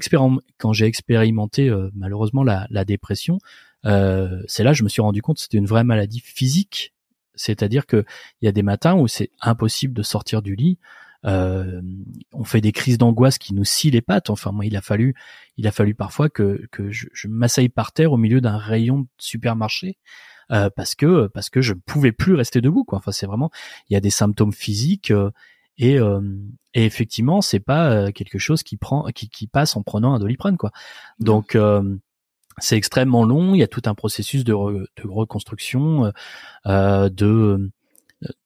expérimenté malheureusement la, la dépression, c'est là que je me suis rendu compte que c'était une vraie maladie physique. C'est-à-dire que il y a des matins où c'est impossible de sortir du lit. Euh, on fait des crises d'angoisse qui nous scient les pattes. Enfin, moi, il a fallu, il a fallu parfois que, que je, je m'assaille par terre au milieu d'un rayon de supermarché euh, parce que parce que je ne pouvais plus rester debout. Quoi. Enfin, c'est vraiment, il y a des symptômes physiques euh, et, euh, et effectivement, c'est pas quelque chose qui prend, qui, qui passe en prenant un doliprane. Quoi. Donc c'est extrêmement long. Il y a tout un processus de, de reconstruction, euh, de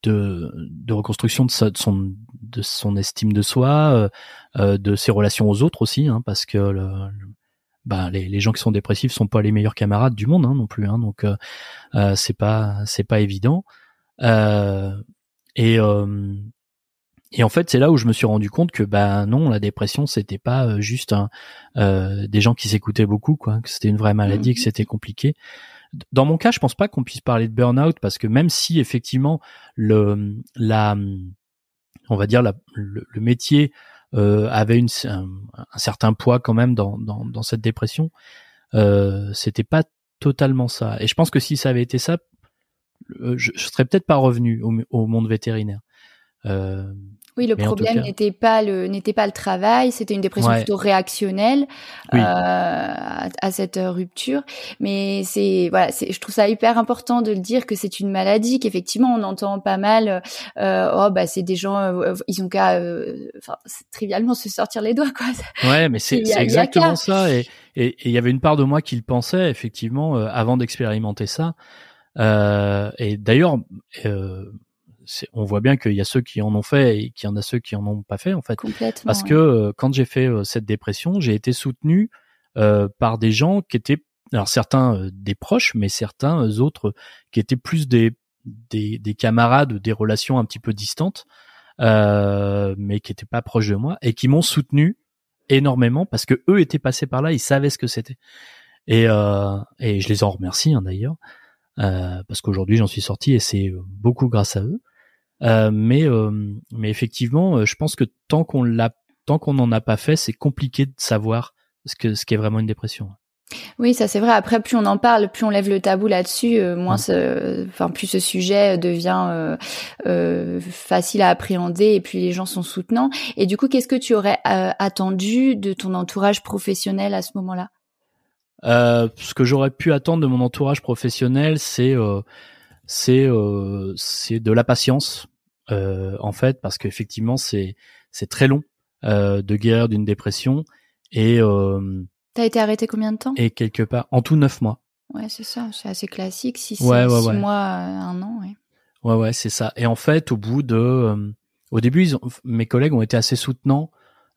de, de reconstruction de, son de son estime de soi, euh, euh, de ses relations aux autres aussi, hein, parce que le, bah, les, les, gens qui sont dépressifs sont pas les meilleurs camarades du monde hein, non plus, hein, donc euh, euh c'est pas c'est pas évident. Euh, et et en fait, c'est là où je me suis rendu compte que bah non, la dépression c'était pas juste un, des gens qui s'écoutaient beaucoup, quoi, que c'était une vraie maladie, que mmh c'était compliqué. Dans mon cas, je pense pas qu'on puisse parler de burn-out parce que même si effectivement le la on va dire le, métier avait une, un, certain poids quand même dans, dans, dans cette dépression. C'était pas totalement ça. Et je pense que si ça avait été ça, je, je serais peut-être pas revenu au, au monde vétérinaire. Euh, oui, le problème n'était pas le n'était pas le travail, c'était une dépression plutôt réactionnelle euh, à, cette rupture. Mais c'est voilà, je trouve ça hyper important de le dire que c'est une maladie, qu'effectivement on entend pas mal. Euh, oh bah c'est des gens, euh, ils ont qu'à, euh, enfin trivialement se sortir les doigts quoi. Ouais, mais c'est exactement ça. Et il et, y avait une part de moi qui le pensait effectivement avant d'expérimenter ça. et d'ailleurs on voit bien qu'il y a ceux qui en ont fait et qu'il y en a ceux qui en ont pas fait en fait. Parce que euh, quand j'ai fait euh, cette dépression, j'ai été soutenu euh, par des gens qui étaient, alors certains des proches, mais certains autres qui étaient plus des des, des camarades ou des relations un petit peu distantes, mais qui étaient pas proches de moi et qui m'ont soutenu énormément parce que eux étaient passés par là, ils savaient ce que c'était. Et, et je les en remercie hein, d'ailleurs. parce qu'aujourd'hui j'en suis sorti et c'est beaucoup grâce à eux. Euh, mais euh, mais effectivement, euh, je pense que tant qu'on l'a, tant qu'on n'en a pas fait, c'est compliqué de savoir ce que ce qu'est vraiment une dépression. Oui, ça c'est vrai. Après, plus on en parle, plus on lève le tabou là-dessus, moins, ce, enfin, plus ce sujet devient euh, facile à appréhender et puis les gens sont soutenants. Et du coup, qu'est-ce que tu aurais attendu de ton entourage professionnel à ce moment-là? Euh, Ce que j'aurais pu attendre de mon entourage professionnel, c'est c'est c'est de la patience, euh, en fait, parce qu'effectivement, c'est c'est très long euh, de guérir d'une dépression. Et euh, t'as été arrêté combien de temps? Et quelque part, en tout neuf mois. Ouais, c'est ça, c'est assez classique, six, ouais, ouais, six mois, un an. Ouais, ouais, ouais c'est ça. Et en fait, au bout de, au début, ils ont, mes collègues ont été assez soutenants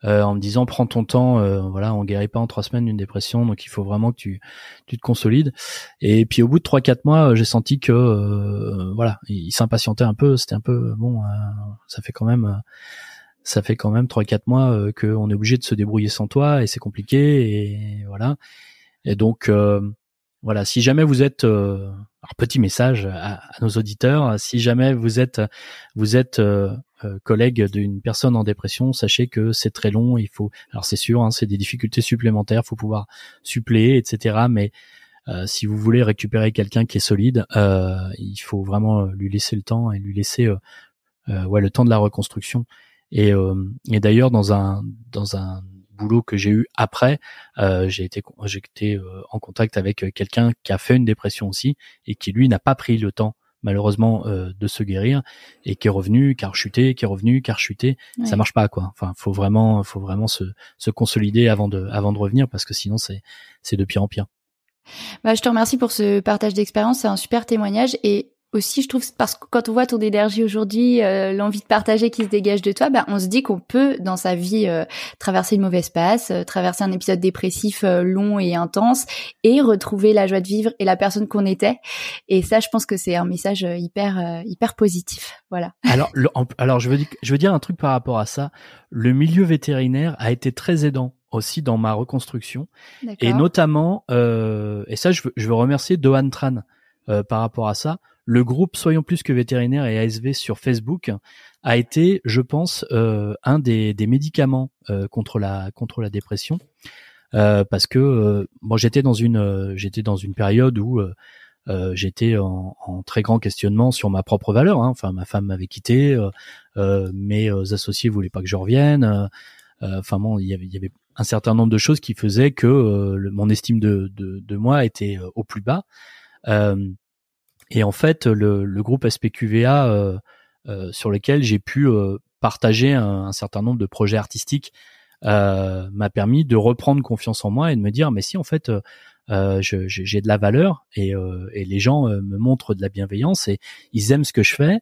euh, en me disant prends ton temps, euh, voilà, on guérit pas en trois semaines d'une dépression, donc il faut vraiment que tu tu te consolides. Et puis au bout de trois quatre mois, j'ai senti que euh, voilà, il s'impatientait un peu, c'était un peu bon, ça fait quand même ça fait quand même trois quatre mois euh, qu'on est obligé de se débrouiller sans toi et c'est compliqué et voilà. Et donc voilà, si jamais vous êtes alors petit message à, nos auditeurs, si jamais vous êtes vous êtes euh, collègue d'une personne en dépression, sachez que c'est très long. Il faut, alors c'est sûr, hein, c'est des difficultés supplémentaires. Il faut pouvoir suppléer, etc. Mais euh, si vous voulez récupérer quelqu'un qui est solide, euh, il faut vraiment lui laisser le temps et lui laisser ouais le temps de la reconstruction. Et, et d'ailleurs dans un dans un boulot que j'ai eu après, j'ai été j'ai été en contact avec quelqu'un qui a fait une dépression aussi et qui lui n'a pas pris le temps malheureusement euh, de se guérir et qui est revenu, qui a rechuté, qui est revenu, qui a rechuté. Ça marche pas quoi. Enfin, faut vraiment, faut vraiment se, se consolider avant de, avant de revenir parce que sinon c'est, c'est de pire en pire. Bah, je te remercie pour ce partage d'expérience. C'est un super témoignage et aussi, je trouve, parce que quand on voit ton énergie aujourd'hui, euh, l'envie de partager qui se dégage de toi, bah, on se dit qu'on peut, dans sa vie, euh, traverser une mauvaise passe, euh, traverser un épisode dépressif long et intense, et retrouver la joie de vivre et la personne qu'on était. Et ça, je pense que c'est un message hyper, hyper positif. Voilà. Alors, alors je veux dire, je veux dire un truc par rapport à ça. Le milieu vétérinaire a été très aidant aussi dans ma reconstruction, et notamment, et ça, je veux, je veux remercier Dohan Tran par rapport à ça le groupe Soyons plus que vétérinaires et ASV sur Facebook a été, je pense, euh, un des, médicaments euh, contre la contre la dépression, euh, parce que moi j'étais dans une j'étais dans une période où j'étais en, très grand questionnement sur ma propre valeur. Hein. Enfin, ma femme m'avait quitté, mes associés voulaient pas que je revienne. Enfin bon, il y avait, un certain nombre de choses qui faisaient que mon estime de, de, moi était au plus bas. Et en fait, le, le groupe SPQVA euh, euh, sur lequel j'ai pu euh, partager un, certain nombre de projets artistiques euh, m'a permis de reprendre confiance en moi et de me dire mais si en fait euh, j'ai de la valeur et, et les gens me montrent de la bienveillance et ils aiment ce que je fais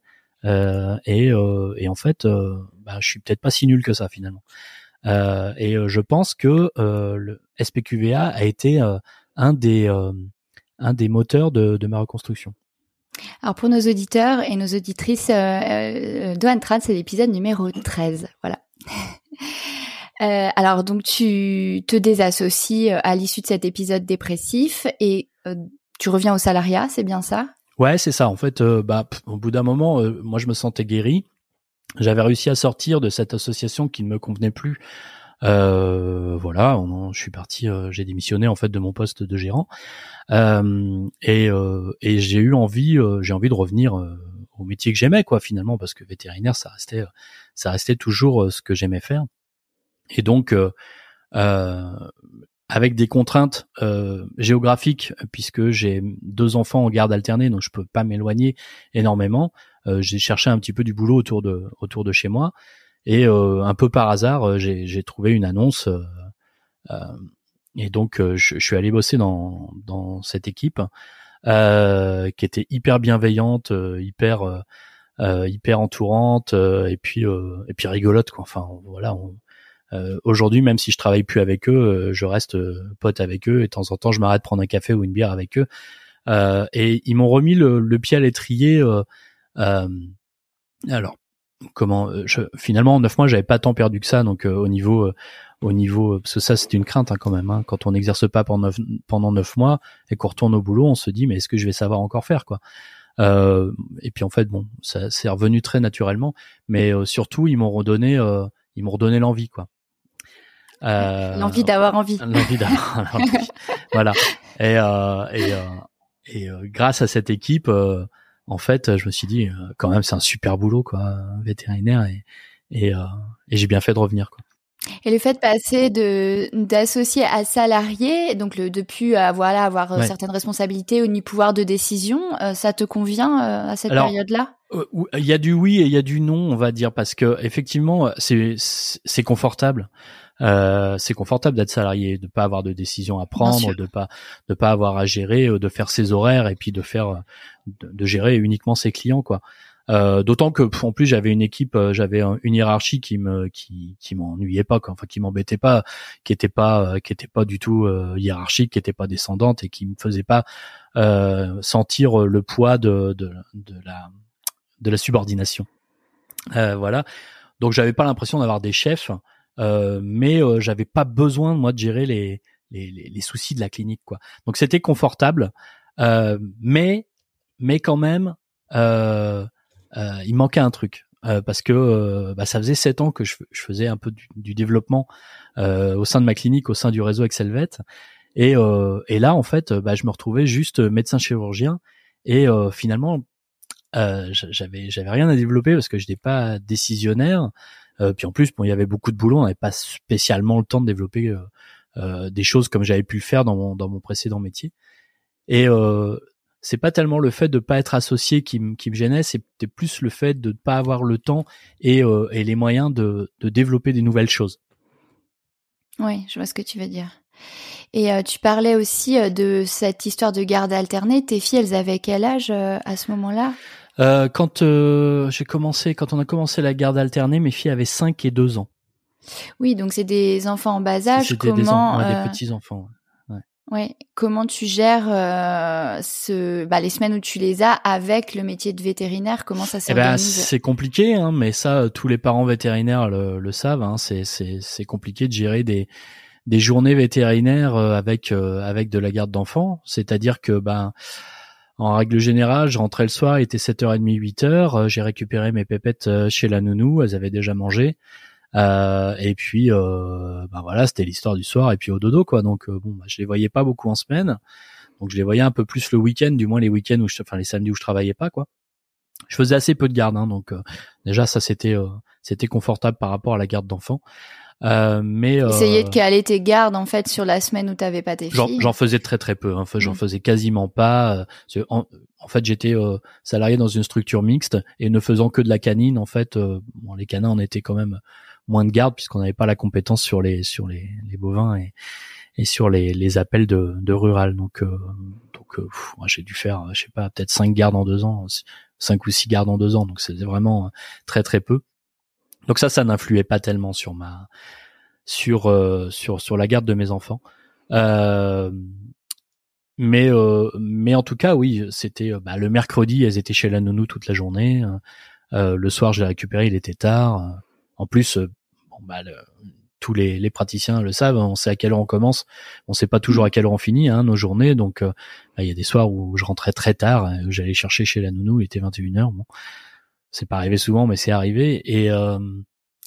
et, et en fait bah, je suis peut-être pas si nul que ça finalement et je pense que le SPQVA a été un des un des moteurs de, de ma reconstruction. Alors pour nos auditeurs et nos auditrices, euh, euh, Dohan Tran, c'est l'épisode numéro 13. Voilà. euh, alors donc tu te désassocies euh, à l'issue de cet épisode dépressif et euh, tu reviens au salariat, c'est bien ça? Ouais, c'est ça. En fait, bah, au bout d'un moment, moi je me sentais guéri. j'avais réussi à sortir de cette association qui ne me convenait plus. Euh, voilà, je suis parti, euh, j'ai démissionné en fait de mon poste de gérant euh, et, et j'ai eu envie, j'ai envie de revenir au métier que j'aimais quoi finalement parce que vétérinaire ça restait, ça restait toujours ce que j'aimais faire. Et donc avec des contraintes euh, géographiques puisque j'ai deux enfants en garde alternée donc je peux pas m'éloigner énormément euh, j'ai cherché un petit peu du boulot autour de autour de chez moi et euh, un peu par hasard euh, j'ai trouvé une annonce et donc je, je, suis allé bosser dans dans cette équipe qui était hyper bienveillante hyper hyper entourante et puis et puis rigolote quoi enfin voilà on, euh, aujourd'hui, même si je travaille plus avec eux, euh, je reste euh, pote avec eux et de temps en temps, je m'arrête prendre un café ou une bière avec eux. et ils m'ont remis le, pied à l'étrier. alors, comment je, finalement en neuf mois j'avais pas tant perdu que ça donc au niveau au niveau parce que ça c'était une crainte hein, quand même hein, quand on n'exerce pas pendant neuf, pendant neuf mois et qu'on retourne au boulot on se dit mais est-ce que je vais savoir encore faire quoi? Et puis en fait bon ça c'est revenu très naturellement mais surtout ils m'ont redonné ils m'ont redonné l'envie quoi euh, l'envie d'avoir envie. L'envie d'avoir envie. voilà. Et, euh, et, euh, et euh, grâce à cette équipe, euh, en fait, je me suis dit, quand même, c'est un super boulot, quoi, vétérinaire, et, et, et j'ai bien fait de revenir, quoi. Et le fait de passer de d'associé à salarié, donc le, de plus voilà avoir certaines responsabilités ou ni pouvoir de décision, ça te convient à cette période-là? Il y a du oui et il y a du non, on va dire, parce que effectivement, c'est c'est confortable. Euh, c'est confortable d'être salarié, de pas avoir de décision à prendre, de pas de pas avoir à gérer, euh, de faire ses horaires et puis de faire euh, de, gérer uniquement ses clients quoi. Euh, D'autant que en plus j'avais une équipe, j'avais une hiérarchie qui me qui qui m'ennuyait pas, quoi. enfin qui m'embêtait pas, qui était pas qui était pas du tout hiérarchique, qui était pas descendante et qui me faisait pas sentir le poids de, de, de la de la subordination. voilà. Donc j'avais pas l'impression d'avoir des chefs. Euh, mais euh, j'avais pas besoin moi de gérer les, les, les, soucis de la clinique quoi. Donc c'était confortable, euh, mais mais quand même il manquait un truc. parce que bah, ça faisait sept ans que je, faisais un peu du, du développement au sein de ma clinique, au sein du réseau Excelvet, et, et là en fait, bah, je me retrouvais juste médecin chirurgien et finalement j'avais j'avais rien à développer parce que je n'étais pas décisionnaire. Euh, puis en plus, bon, il y avait beaucoup de boulot, on n'avait pas spécialement le temps de développer euh, euh, des choses comme j'avais pu le faire dans mon précédent métier. Et c'est pas tellement le fait de pas être associé qui, qui me gênait, c'était plus le fait de ne pas avoir le temps et, les moyens de, de développer des nouvelles choses. Oui, je vois ce que tu veux dire. Et tu parlais aussi de cette histoire de garde alternée. Tes filles, elles avaient quel âge à ce moment-là? Euh, quand euh, j'ai commencé, quand on a commencé la garde alternée, mes filles avaient 5 et 2 ans. Oui, donc c'est des enfants en bas âge. C'était des, euh, petits enfants. Ouais. ouais. Comment tu gères ce, bah, les semaines où tu les as avec le métier de vétérinaire? Comment ça eh ben, s'organise? C'est compliqué, hein, mais ça, tous les parents vétérinaires le, le savent. Hein, c'est c'est compliqué de gérer des des journées vétérinaires avec avec de la garde d'enfants. C'est-à-dire que ben en règle générale, je rentrais le soir, il était 7h30, 8h, euh, j'ai récupéré mes pépettes euh, chez la nounou, elles avaient déjà mangé. Euh, et puis, euh, ben voilà, c'était l'histoire du soir et puis au dodo quoi. Donc bon, bah, je les voyais pas beaucoup en semaine, donc je les voyais un peu plus le week-end, du moins les week-ends où, je, enfin les samedis où je travaillais pas quoi. Je faisais assez peu de garde, hein, donc déjà ça c'était c'était confortable par rapport à la garde d'enfants. Euh, mais euh, essayer de caler tes gardes en fait sur la semaine où t'avais pas tes filles. J'en faisais très très peu. Hein. J'en mm. faisais quasiment pas. Euh, en, en fait, j'étais euh, salarié dans une structure mixte et ne faisant que de la canine. En fait, bon, les canins, on était quand même moins de garde puisqu'on n'avait pas la compétence sur les sur les, les bovins et, et sur les, les appels de, de rural. Donc donc j'ai dû faire, je sais pas, peut-être cinq gardes en deux ans, cinq ou six gardes en deux ans. Donc c'était vraiment très très peu. Donc ça, ça n'influait pas tellement sur ma sur euh, sur sur la garde de mes enfants. Euh, mais euh, mais en tout cas, oui, c'était bah, le mercredi, elles étaient chez la nounou toute la journée. le soir, je récupéré, il était tard. En plus, bah, tous les, les, praticiens le savent, on sait à quelle heure on commence, on sait pas toujours à quelle heure on finit hein, nos journées, donc bah, il y a des soirs où je rentrais très tard, j'allais chercher chez la nounou, il était 21h, bon, c'est pas arrivé souvent, mais c'est arrivé. Et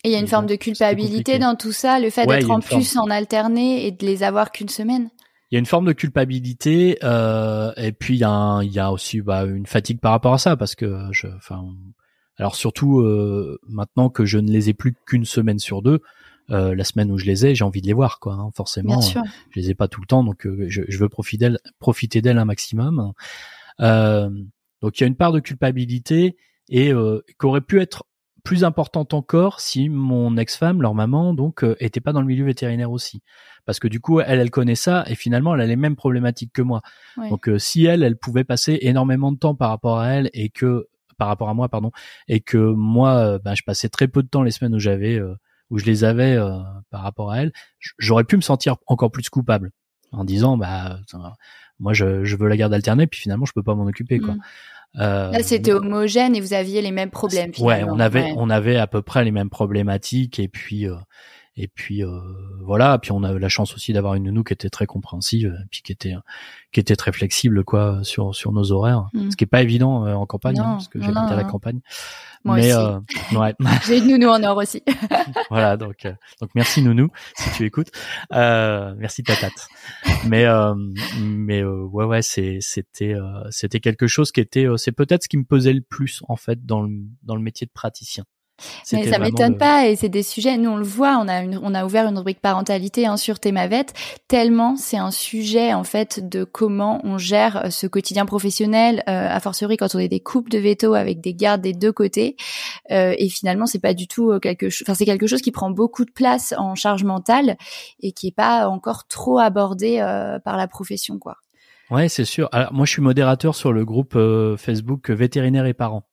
il y a une forme de culpabilité dans tout ça, le fait d'être en plus en alterné et de les avoir qu'une semaine. Il y a une forme de culpabilité euh, et puis il y a, il y a aussi bah, une fatigue par rapport à ça parce que je, enfin, alors surtout euh, maintenant que je ne les ai plus qu'une semaine sur deux, euh, la semaine où je les ai, j'ai envie de les voir quoi. Hein, forcément, Bien je les ai pas tout le temps, donc euh, je, je, veux profiter d'elles, profiter d'elles un maximum. Euh, donc il y a une part de culpabilité et euh, qu'aurait pu être plus importante encore si mon ex-femme, leur maman, donc euh, était pas dans le milieu vétérinaire aussi, parce que du coup elle, elle connaît ça et finalement elle a les mêmes problématiques que moi. Donc euh, si elle, elle pouvait passer énormément de temps par rapport à elle et que par rapport à moi, pardon, et que moi, euh, ben, je passais très peu de temps les semaines où j'avais, où je les avais par rapport à elle, j'aurais pu me sentir encore plus coupable en disant bah moi je, je veux la garde alternée puis finalement je peux pas m'en occuper quoi. Mmh. Euh, Là, c'était homogène et vous aviez les mêmes problèmes. Ouais, on avait, on avait à peu près les mêmes problématiques et puis, euh, et puis euh, voilà. Puis on avait la chance aussi d'avoir une nounou qui était très compréhensive, et puis qui était, qui était très flexible quoi sur sur nos horaires. Mm. Ce qui est pas évident en campagne, hein, parce que j'habite à la campagne. Moi mais aussi. Euh, ouais. J'ai une nounou en or aussi. voilà, donc euh, donc merci nounou si tu écoutes. Euh, merci tatate. Mais euh, mais euh, ouais ouais c'est c'était c'était quelque chose qui était c'est peut-être ce qui me pesait le plus en fait dans le dans le métier de praticien. Mais ça m'étonne pas et c'est des sujets. Nous on le voit, on a une, on a ouvert une rubrique parentalité hein, sur Thémavet. Tellement c'est un sujet en fait de comment on gère euh, ce quotidien professionnel, euh, a fortiori quand on est des couples de veto avec des gardes des deux côtés. Euh, et finalement c'est pas du tout euh, quelque chose. Enfin c'est quelque chose qui prend beaucoup de place en charge mentale et qui est pas encore trop abordé par la profession quoi. Ouais c'est sûr. Alors moi je suis modérateur sur le groupe Facebook vétérinaire et parents.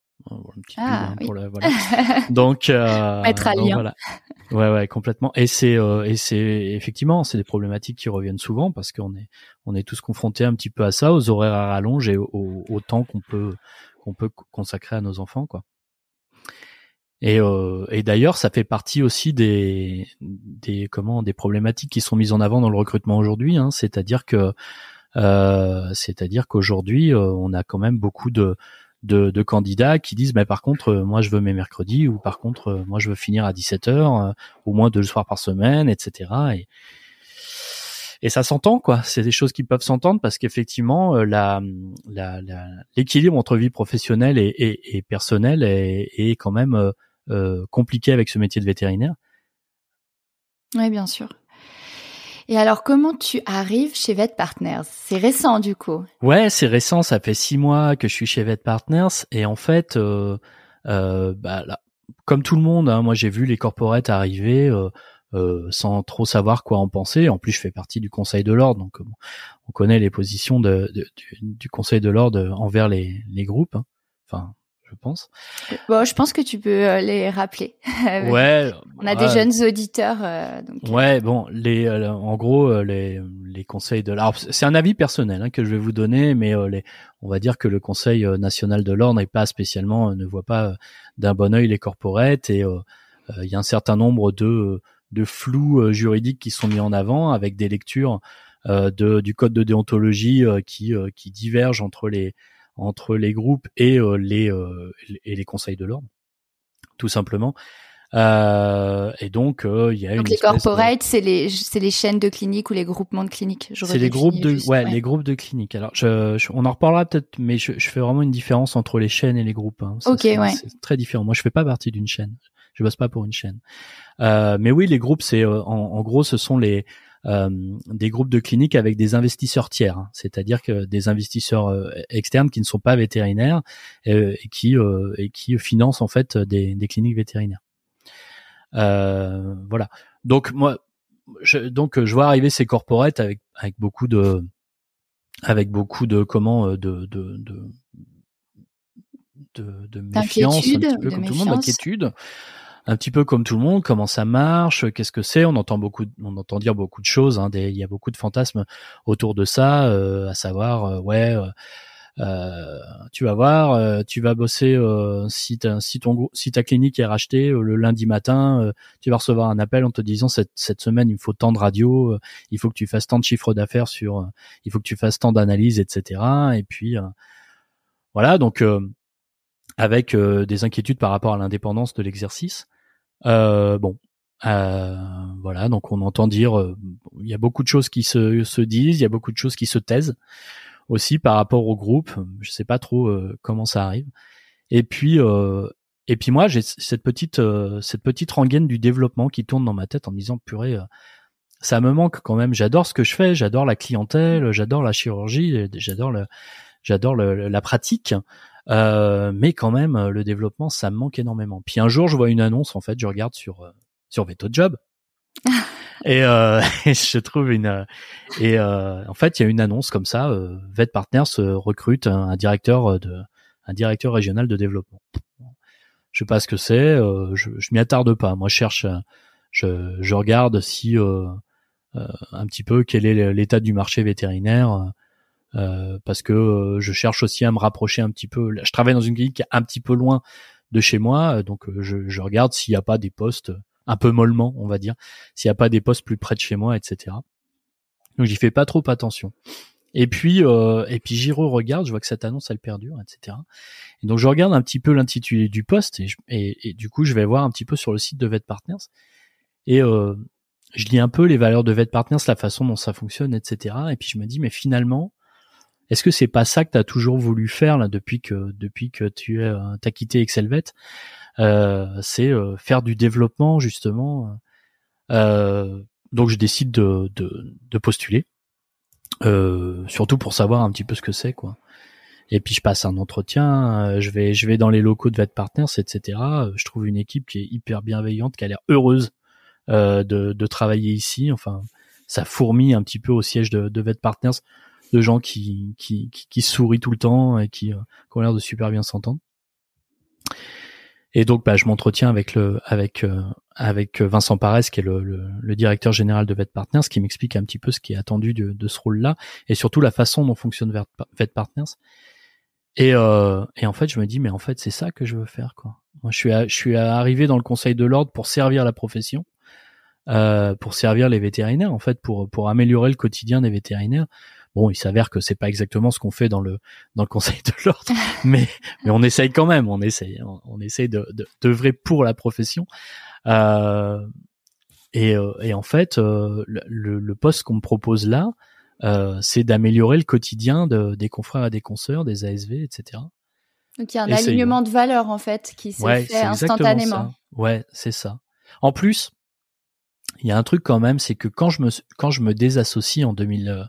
Ah, oui. Donc, euh, mettre à lien. Voilà. Ouais, ouais, complètement. Et c'est euh, et c'est effectivement, c'est des problématiques qui reviennent souvent parce qu'on est on est tous confrontés un petit peu à ça, aux horaires à rallonge et au, au temps qu'on peut qu'on peut consacrer à nos enfants, quoi. Et, euh, et d'ailleurs, ça fait partie aussi des des comment des problématiques qui sont mises en avant dans le recrutement aujourd'hui. Hein, c'est-à-dire que euh, c'est-à-dire qu'aujourd'hui, euh, on a quand même beaucoup de de, de, candidats qui disent mais par contre euh, moi je veux mes mercredis ou par contre euh, moi je veux finir à 17 heures euh, au moins deux soirs par semaine etc et et ça s'entend quoi. C'est des choses qui peuvent s'entendre parce qu'effectivement la, la, l'équilibre entre vie professionnelle et, et, et personnelle est, est, quand même euh, compliqué avec ce métier de vétérinaire. Oui bien sûr et alors, comment tu arrives chez Vet Partners? C'est récent, du coup. Ouais, c'est récent. Ça fait six mois que je suis chez Vet Partners. Et en fait, euh, euh, bah, là, comme tout le monde, hein, moi j'ai vu les corporates arriver euh, euh, sans trop savoir quoi en penser. En plus, je fais partie du Conseil de l'ordre, donc on connaît les positions du, du, Conseil de l'ordre envers les, les groupes. Hein. Enfin, je pense. Bon, je pense que tu peux euh, les rappeler. ouais. On a des jeunes auditeurs. Euh, donc... Euh. Ouais, bon, les, en gros, les, les conseils de l'ordre. C'est un avis personnel hein, que je vais vous donner, mais les, on va dire que le Conseil national de l'ordre n'est pas spécialement, ne voit pas d'un bon œil les corporates et il y a un certain nombre de de flous juridiques qui sont mis en avant avec des lectures de, du code de déontologie qui qui divergent entre les entre les groupes et euh, les euh, et les conseils de l'ordre, tout simplement. Euh, et donc il y a donc une les corporates, c'est les c'est les chaînes de cliniques ou les groupements de cliniques. C'est les groupes de ouais, les groupes de cliniques. Alors je, on en reparlera peut-être, mais je, je, fais vraiment une différence entre les chaînes et les groupes. Hein. Ok ouais. C'est très différent. Moi je fais pas partie d'une chaîne. Je bosse pas pour une chaîne. Euh, mais oui, les groupes, c'est en, en, gros, ce sont les euh, des groupes de cliniques avec des investisseurs tiers, hein. c'est-à-dire que des investisseurs euh, externes qui ne sont pas vétérinaires euh, et qui et qui financent en fait des, des cliniques vétérinaires. voilà. Donc moi, je, donc je vois arriver ces corporates avec avec beaucoup de avec beaucoup de comment de de de de, de méfiance, un petit peu comme tout le monde, d'inquiétude un petit peu comme tout le monde, comment ça marche, qu'est-ce que c'est. On entend beaucoup, on entend dire beaucoup de choses. Hein, il y a beaucoup de fantasmes autour de ça, euh, à savoir, euh, ouais. Euh, tu vas voir, tu vas bosser si, si, si ta clinique est rachetée le lundi matin, tu vas recevoir un appel en te disant cette, cette semaine il faut tant de radio, il faut que tu fasses tant de chiffres d'affaires sur, il faut que tu fasses tant d'analyses, etc. Et puis voilà, donc avec des inquiétudes par rapport à l'indépendance de l'exercice. Bon, voilà, donc on entend dire, il y a beaucoup de choses qui se, se disent, il y a beaucoup de choses qui se taisent aussi par rapport au groupe. Je sais pas trop comment ça arrive. Et puis, et puis moi, j'ai cette petite, cette petite rengaine du développement qui tourne dans ma tête en me disant, purée, ça me manque quand même. J'adore ce que je fais, j'adore la clientèle, j'adore la chirurgie, j'adore j'adore la pratique. Euh, mais quand même, le développement, ça me manque énormément. Puis un jour, je vois une annonce, en fait, je regarde sur euh, sur VetoJob. et, euh, je trouve une et euh, en fait il y a une annonce comme ça euh, Vet Partners recrute un, un, directeur de un directeur régional de développement je sais pas ce que c'est je, je m'y attarde pas moi je cherche je, je regarde si un petit peu quel est l'état du marché vétérinaire euh, parce que euh, je cherche aussi à me rapprocher un petit peu. Je travaille dans une clinique qui est un petit peu loin de chez moi, donc euh, je, je regarde s'il n'y a pas des postes un peu mollement, on va dire, s'il n'y a pas des postes plus près de chez moi, etc. Donc j'y fais pas trop attention. Et puis euh, et puis j'y re-regarde, je vois que cette annonce elle perdure, etc. Et donc je regarde un petit peu l'intitulé du poste et, et, et, du coup je vais voir un petit peu sur le site de Vet Partners et euh, je lis un peu les valeurs de Vet Partners, la façon dont ça fonctionne, etc. Et puis je me dis mais finalement est-ce que c'est pas ça que tu as toujours voulu faire là depuis que depuis que tu es euh, as quitté Excelvet euh, C'est euh, faire du développement justement. Euh, donc je décide de, de, de postuler, euh, surtout pour savoir un petit peu ce que c'est quoi. Et puis je passe un entretien, je vais je vais dans les locaux de Vet Partners, etc. Je trouve une équipe qui est hyper bienveillante, qui a l'air heureuse de, de travailler ici. Enfin, ça fourmille un petit peu au siège de, de Vet Partners de gens qui, qui, qui, sourient tout le temps et qui, euh, qui ont l'air de super bien s'entendre. Et donc, bah, je m'entretiens avec le, avec, euh, avec Vincent Parès, qui est le, le, directeur général de Vet Partners, qui m'explique un petit peu ce qui est attendu de, de ce rôle-là, et surtout la façon dont fonctionne Vet Partners. Et, euh, et en fait, je me dis, mais en fait, c'est ça que je veux faire, quoi. Moi, je suis, je suis arrivé dans le Conseil de l'ordre pour servir la profession, euh, pour servir les vétérinaires, en fait, pour pour améliorer le quotidien des vétérinaires. Bon, il s'avère que c'est pas exactement ce qu'on fait dans le dans le Conseil de l'ordre, mais mais on essaye quand même, on essaye, on, on essaye de d'œuvrer pour la profession. Euh, et, euh, et en fait, euh, le, le poste qu'on me propose là, euh, c'est d'améliorer le quotidien de, des confrères et des consoeurs, des ASV, etc. Donc il y a un alignement de valeurs en fait qui se fait instantanément. Ouais, c'est ça. En plus, il y a un truc quand même, c'est que quand je me quand je me désassocie en 2000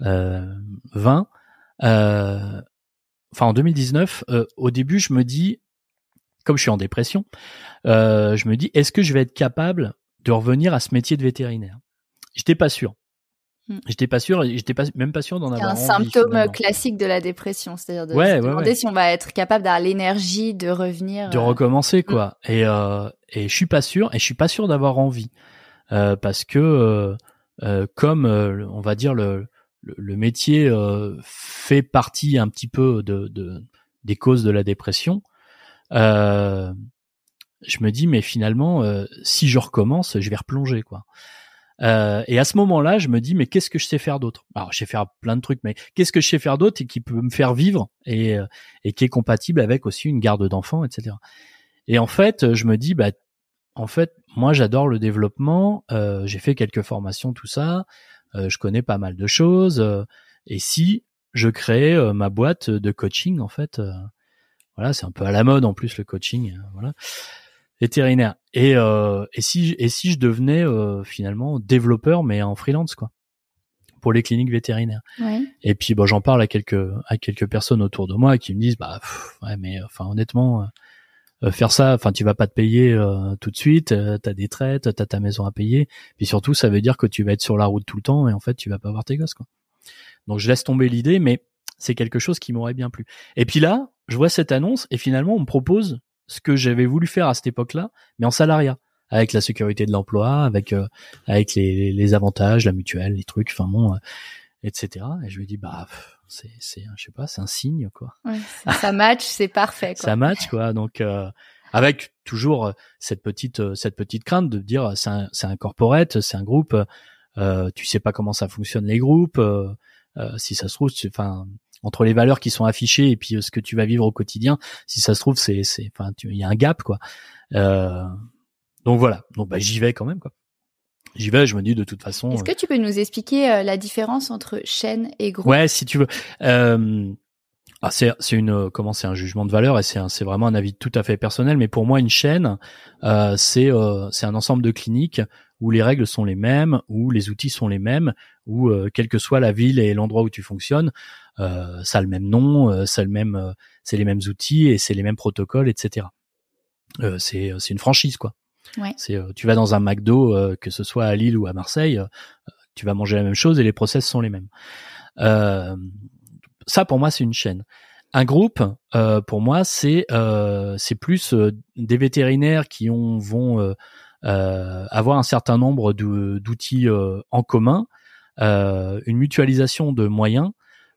20, euh, euh, enfin en 2019, euh, au début, je me dis, comme je suis en dépression, je me dis, est-ce que je vais être capable de revenir à ce métier de vétérinaire? J'étais pas sûr. Hmm. J'étais pas sûr, j'étais pas même pas sûr d'en avoir. un symptôme classique de la dépression, c'est-à-dire de se demander si on va être capable d'avoir l'énergie de revenir, de recommencer quoi. Hmm. Et euh, et je suis pas sûr, et je suis pas sûr d'avoir envie euh, parce que euh, comme on va dire le le, métier euh, fait partie un petit peu de, de, des causes de la dépression. Euh, je me dis mais finalement euh, si je recommence je vais replonger quoi. Euh, et à ce moment-là je me dis mais qu'est-ce que je sais faire d'autre? Alors je sais faire plein de trucs mais qu'est-ce que je sais faire d'autre et qui peut me faire vivre et, et qui est compatible avec aussi une garde d'enfants etc et en fait je me dis bah en fait moi j'adore le développement j'ai fait quelques formations tout ça. euh, je connais pas mal de choses. Euh, et si je crée euh, ma boîte de coaching, en fait, voilà, c'est un peu à la mode en plus le coaching, voilà, vétérinaire. Et, et si et si je devenais finalement développeur mais en freelance quoi pour les cliniques vétérinaires. Ouais. Et puis bon, j'en parle à quelques à quelques personnes autour de moi qui me disent bah ouais mais enfin honnêtement euh, faire ça, enfin tu vas pas te payer euh, tout de suite, euh, t'as des traites, t'as ta maison à payer, puis surtout ça veut dire que tu vas être sur la route tout le temps et en fait tu vas pas voir tes gosses quoi. Donc je laisse tomber l'idée, mais c'est quelque chose qui m'aurait bien plu. Et puis là, je vois cette annonce et finalement on me propose ce que j'avais voulu faire à cette époque-là, mais en salariat, avec la sécurité de l'emploi, avec avec les, les, avantages, la mutuelle, les trucs, enfin bon, etc. Et je lui dis bah c'est c'est je sais pas c'est un signe quoi ouais, ça match c'est parfait quoi. ça match quoi donc euh, avec toujours euh, cette petite euh, cette petite crainte de dire c'est un c'est un corporate c'est un groupe euh, tu sais pas comment ça fonctionne les groupes euh, si ça se trouve enfin entre les valeurs qui sont affichées et puis ce que tu vas vivre au quotidien, si ça se trouve, c'est, c'est, enfin, il y a un gap, quoi. donc voilà. Donc bah, j'y vais quand même, quoi. J'y vais, je me dis de toute façon. Est-ce que tu peux nous expliquer la différence entre chaîne et groupe? Ouais, si tu veux. Euh, ah, c'est c'est une euh, comment c'est un jugement de valeur et c'est c'est vraiment un avis tout à fait personnel mais pour moi une chaîne euh, c'est euh, c'est un ensemble de cliniques où les règles sont les mêmes où les outils sont les mêmes où euh, quelle que soit la ville et l'endroit où tu fonctionnes euh, ça a le même nom ça le même c'est les mêmes outils et c'est les mêmes protocoles etc c'est c'est une franchise quoi c'est tu vas dans un McDo que ce soit à Lille ou à Marseille tu vas manger la même chose et les process sont les mêmes euh, ça pour moi c'est une chaîne. Un groupe, euh, pour moi, c'est euh, c'est plus euh, des vétérinaires qui ont vont avoir un certain nombre d'outils en commun, une mutualisation de moyens,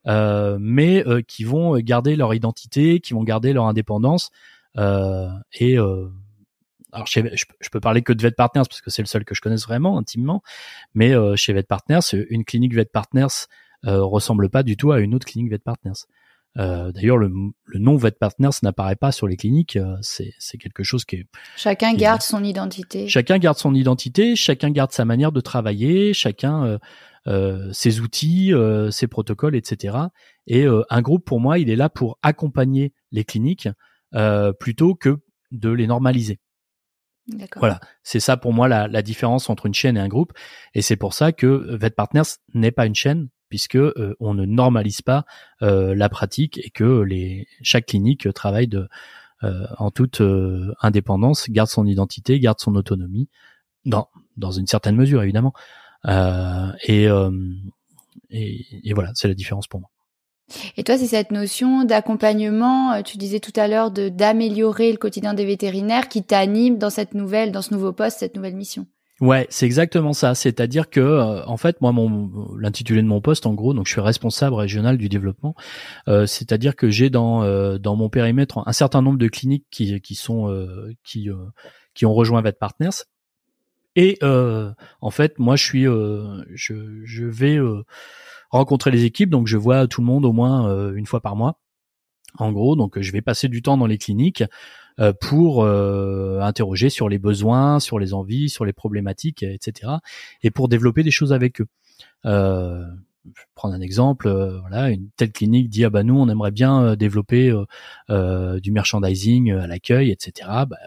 mais qui vont garder leur identité, qui vont garder leur indépendance et alors chez, je, peux parler que de Vet Partners parce que c'est le seul que je connaisse vraiment intimement, mais chez Vet Partners, une clinique Vet Partners euh, ressemble pas du tout à une autre clinique Vet Partners. Euh, D'ailleurs, le, le, nom Vet Partners n'apparaît pas sur les cliniques. Euh, c'est quelque chose qui est. Chacun garde son identité. Chacun garde son identité. Chacun garde sa manière de travailler. Chacun euh, euh ses outils, ses protocoles, etc. Et un groupe, pour moi, il est là pour accompagner les cliniques plutôt que de les normaliser. Voilà, c'est ça pour moi la, la, différence entre une chaîne et un groupe, et c'est pour ça que Vet Partners n'est pas une chaîne, puisque euh, on ne normalise pas euh, la pratique et que chaque clinique travaille euh, en toute indépendance, garde son identité, garde son autonomie dans une certaine mesure évidemment. Et voilà, c'est la différence pour moi. Et toi, c'est cette notion d'accompagnement, tu disais tout à l'heure, de d'améliorer le quotidien des vétérinaires qui t'anime dans cette nouvelle, dans ce nouveau poste, cette nouvelle mission. Ouais, c'est exactement ça. C'est-à-dire que, euh, en fait, moi, mon l'intitulé de mon poste, en gros, donc je suis responsable régional du développement. Euh, c'est-à-dire que j'ai dans euh, dans mon périmètre un certain nombre de cliniques qui qui sont qui qui ont rejoint Vet Partners. Et en fait, moi, je suis je je vais rencontrer les équipes, donc je vois tout le monde au moins une fois par mois. En gros, donc je vais passer du temps dans les cliniques. Euh, pour euh, interroger sur les besoins, sur les envies, sur les problématiques, etc. Et pour développer des choses avec eux. Euh, je vais prendre un exemple, voilà, une telle clinique dit ah bah nous on aimerait bien développer du merchandising à l'accueil, etc. Bah,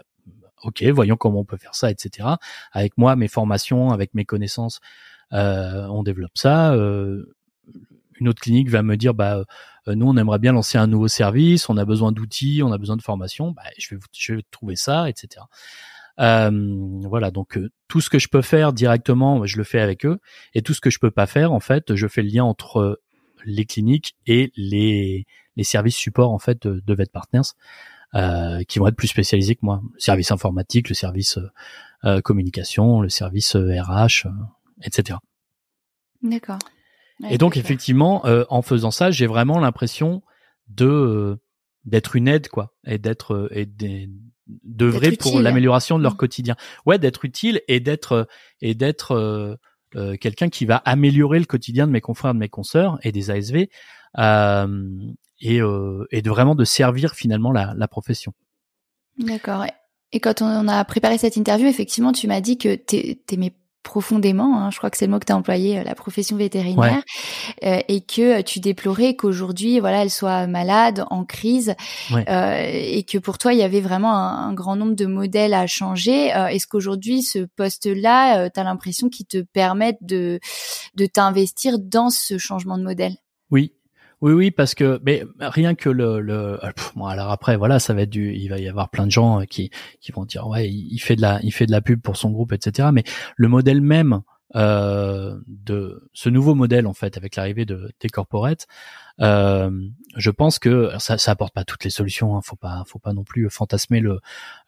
ok, voyons comment on peut faire ça, etc. Avec moi, mes formations, avec mes connaissances, on développe ça. Une autre clinique va me dire bah euh, nous on aimerait bien lancer un nouveau service, on a besoin d'outils, on a besoin de formation, bah, je vais trouver ça, etc. Euh, voilà, donc euh, tout ce que je peux faire directement, je le fais avec eux, et tout ce que je peux pas faire, en fait, je fais le lien entre les cliniques et les services support en fait de, de Vet Partners, qui vont être plus spécialisés que moi, le service informatique, le service communication, le service RH, etc. D'accord et donc effectivement, euh, en faisant ça, j'ai vraiment l'impression de euh, d'être une aide, quoi, et d'être euh, et d'œuvrer pour l'amélioration de leur mmh. quotidien. Ouais, d'être utile et d'être et d'être quelqu'un qui va améliorer le quotidien de mes confrères, de mes consoeurs et des ASV, et et de vraiment de servir finalement la, la profession. D'accord. Et quand on a préparé cette interview, effectivement, tu m'as dit que t'aimais profondément, hein, je crois que c'est le mot que tu as employé, euh, la profession vétérinaire, euh, et que tu déplorais qu'aujourd'hui, voilà, elle soit malade, en crise, euh, et que pour toi, il y avait vraiment un, grand nombre de modèles à changer. Est-ce qu'aujourd'hui, ce poste-là, tu as l'impression qu'il te permet de, de t'investir dans ce changement de modèle? Oui, oui, oui, parce que mais rien que le, le euh, bon, alors après voilà, ça va être du, il va y avoir plein de gens euh, qui qui vont dire ouais, il fait de la, il fait de la pub pour son groupe, etc. Mais le modèle même de ce nouveau modèle en fait avec l'arrivée de des corporates, euh, je pense que ça, ça apporte pas toutes les solutions. Hein, faut pas, faut pas non plus fantasmer le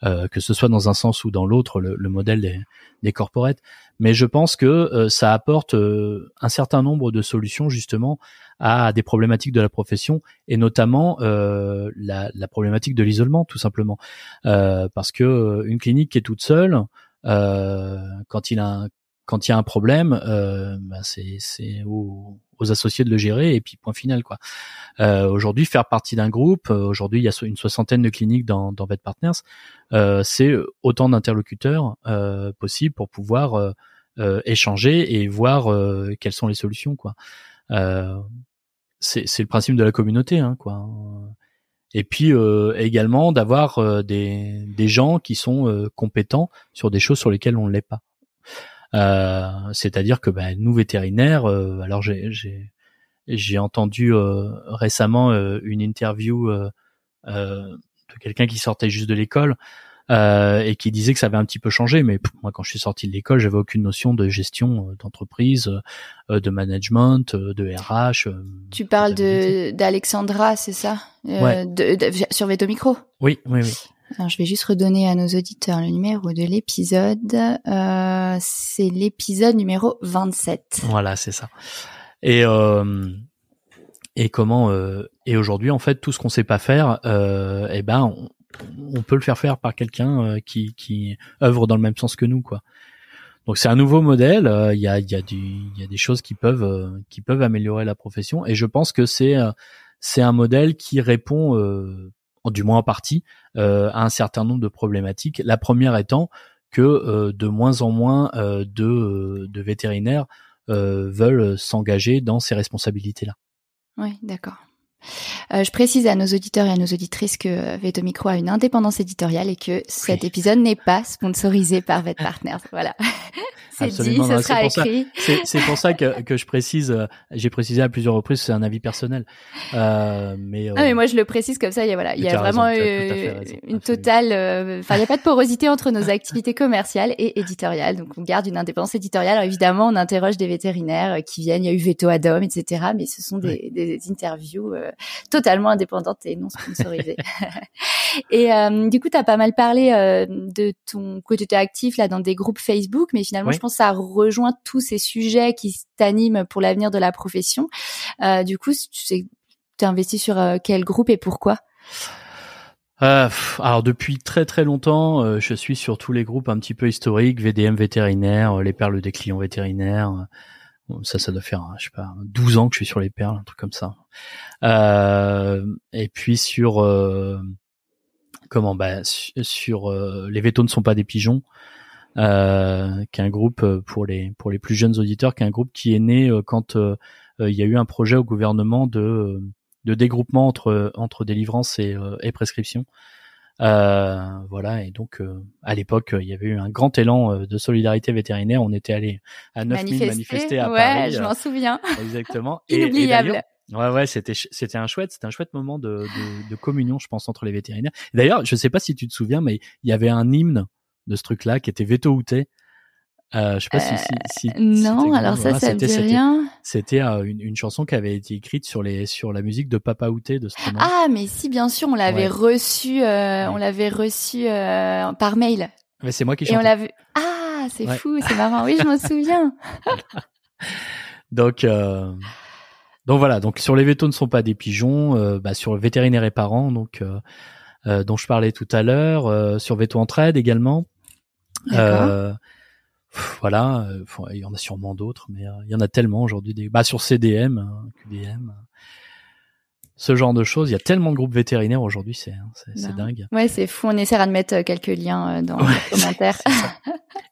euh, que ce soit dans un sens ou dans l'autre le, le, modèle des, des corporates. Mais je pense que euh, ça apporte euh, un certain nombre de solutions justement à des problématiques de la profession et notamment euh, la, la, problématique de l'isolement tout simplement parce que une clinique qui est toute seule quand il a un, quand il y a un problème, euh, bah c'est c'est au, aux associés de le gérer et puis point final quoi. aujourd'hui, faire partie d'un groupe, aujourd'hui il y a une soixantaine de cliniques dans, dans Partners, c'est autant d'interlocuteurs possibles pour pouvoir échanger et voir quelles sont les solutions quoi. c'est le principe de la communauté hein, quoi et puis euh, également d'avoir euh, des, des gens qui sont euh, compétents sur des choses sur lesquelles on ne l'est pas. C'est-à-dire que bah, nous vétérinaires, alors j'ai j'ai entendu récemment une interview de quelqu'un qui sortait juste de l'école euh, et qui disait que ça avait un petit peu changé. Mais moi, quand je suis sorti de l'école, j'avais aucune notion de gestion euh, d'entreprise, euh, de management, de RH. tu parles de d'Alexandra, c'est ça? Ouais. de, Sur Veto Micro? Oui, oui, oui. Alors, je vais juste redonner à nos auditeurs le numéro de l'épisode. Euh, c'est l'épisode numéro 27. Voilà, c'est ça. Et euh, et comment euh, et aujourd'hui en fait tout ce qu'on sait pas faire, euh, eh ben on, peut le faire faire par quelqu'un euh, qui, qui œuvre dans le même sens que nous, quoi. Donc c'est un nouveau modèle. Euh, il y, a, y, a y a des choses qui peuvent euh, qui peuvent améliorer la profession, et je pense que c'est c'est un modèle qui répond, du moins en partie, à un certain nombre de problématiques. La première étant que de moins en moins de, de vétérinaires veulent s'engager dans ces responsabilités-là. Oui, d'accord. Euh, je précise à nos auditeurs et à nos auditrices que Veto Micro a une indépendance éditoriale et que cet épisode n'est pas sponsorisé par Vet Partners. Voilà. c'est dit, ce sera écrit. C'est pour ça que, que je précise, euh, j'ai précisé à plusieurs reprises, c'est un avis personnel. Euh, mais, ah, mais moi je le précise comme ça, il y a voilà, il y a vraiment une totale, enfin il n'y a pas de porosité entre nos activités commerciales et éditoriales, donc on garde une indépendance éditoriale. Alors évidemment, on interroge des vétérinaires qui viennent, il y a eu Veto Adam, etc. Mais ce sont des, des interviews totalement indépendantes et non sponsorisées. et du coup, tu as pas mal parlé de ton côté actif là dans des groupes Facebook, mais finalement, je pense ça rejoint tous ces sujets qui t'animent pour l'avenir de la profession. Euh, du coup, tu sais, t'es investi sur euh, quel groupe et pourquoi? Euh, alors depuis très très longtemps, euh, je suis sur tous les groupes un petit peu historiques, VDM vétérinaire, les perles des clients vétérinaires. Ça, ça doit faire, je sais pas, 12 ans que je suis sur les perles, un truc comme ça. et puis sur comment, bah, sur les vétos ne sont pas des pigeons euh, qu'un groupe euh, pour les pour les plus jeunes auditeurs, qu'un groupe qui est né euh, quand euh, il y a eu un projet au gouvernement de de dégroupement entre entre délivrance et, et prescription. Euh, voilà, et donc à l'époque, il y avait eu un grand élan de solidarité vétérinaire. On était allé à 9000 manifester à ouais, Paris. je m'en souviens. Exactement. Inoubliable. ouais, ouais, c'était c'était un chouette, c'était un chouette moment de, de, de, communion, je pense, entre les vétérinaires. D'ailleurs, je sais pas si tu te souviens, mais il y avait un hymne de ce truc-là qui était Veto Outé. Euh, je sais pas si, si, si, Non, alors ça, ça me dit rien. C'était euh, une, une, chanson qui avait été écrite sur les sur la musique de Papa Outé de ce Ah, mais si, bien sûr, on l'avait reçu, euh, on l'avait reçu euh, par mail. Mais c'est moi qui chantais. Et on l'avait. Ah, c'est fou, c'est marrant. Oui, je m'en souviens. donc. Euh, donc voilà, donc sur les vétos ne sont pas des pigeons, bah, sur le vétérinaire et parents, donc dont je parlais tout à l'heure, sur Veto Entraide également. Euh, voilà, euh, il y en a sûrement d'autres, mais euh, il y en a tellement aujourd'hui. Des... Bah, sur CDM, hein, QDM, ce genre de choses. Il y a tellement de groupes vétérinaires aujourd'hui, c'est hein, c'est ben dingue. Ouais, c'est fou. On essaiera de mettre quelques liens dans les commentaires.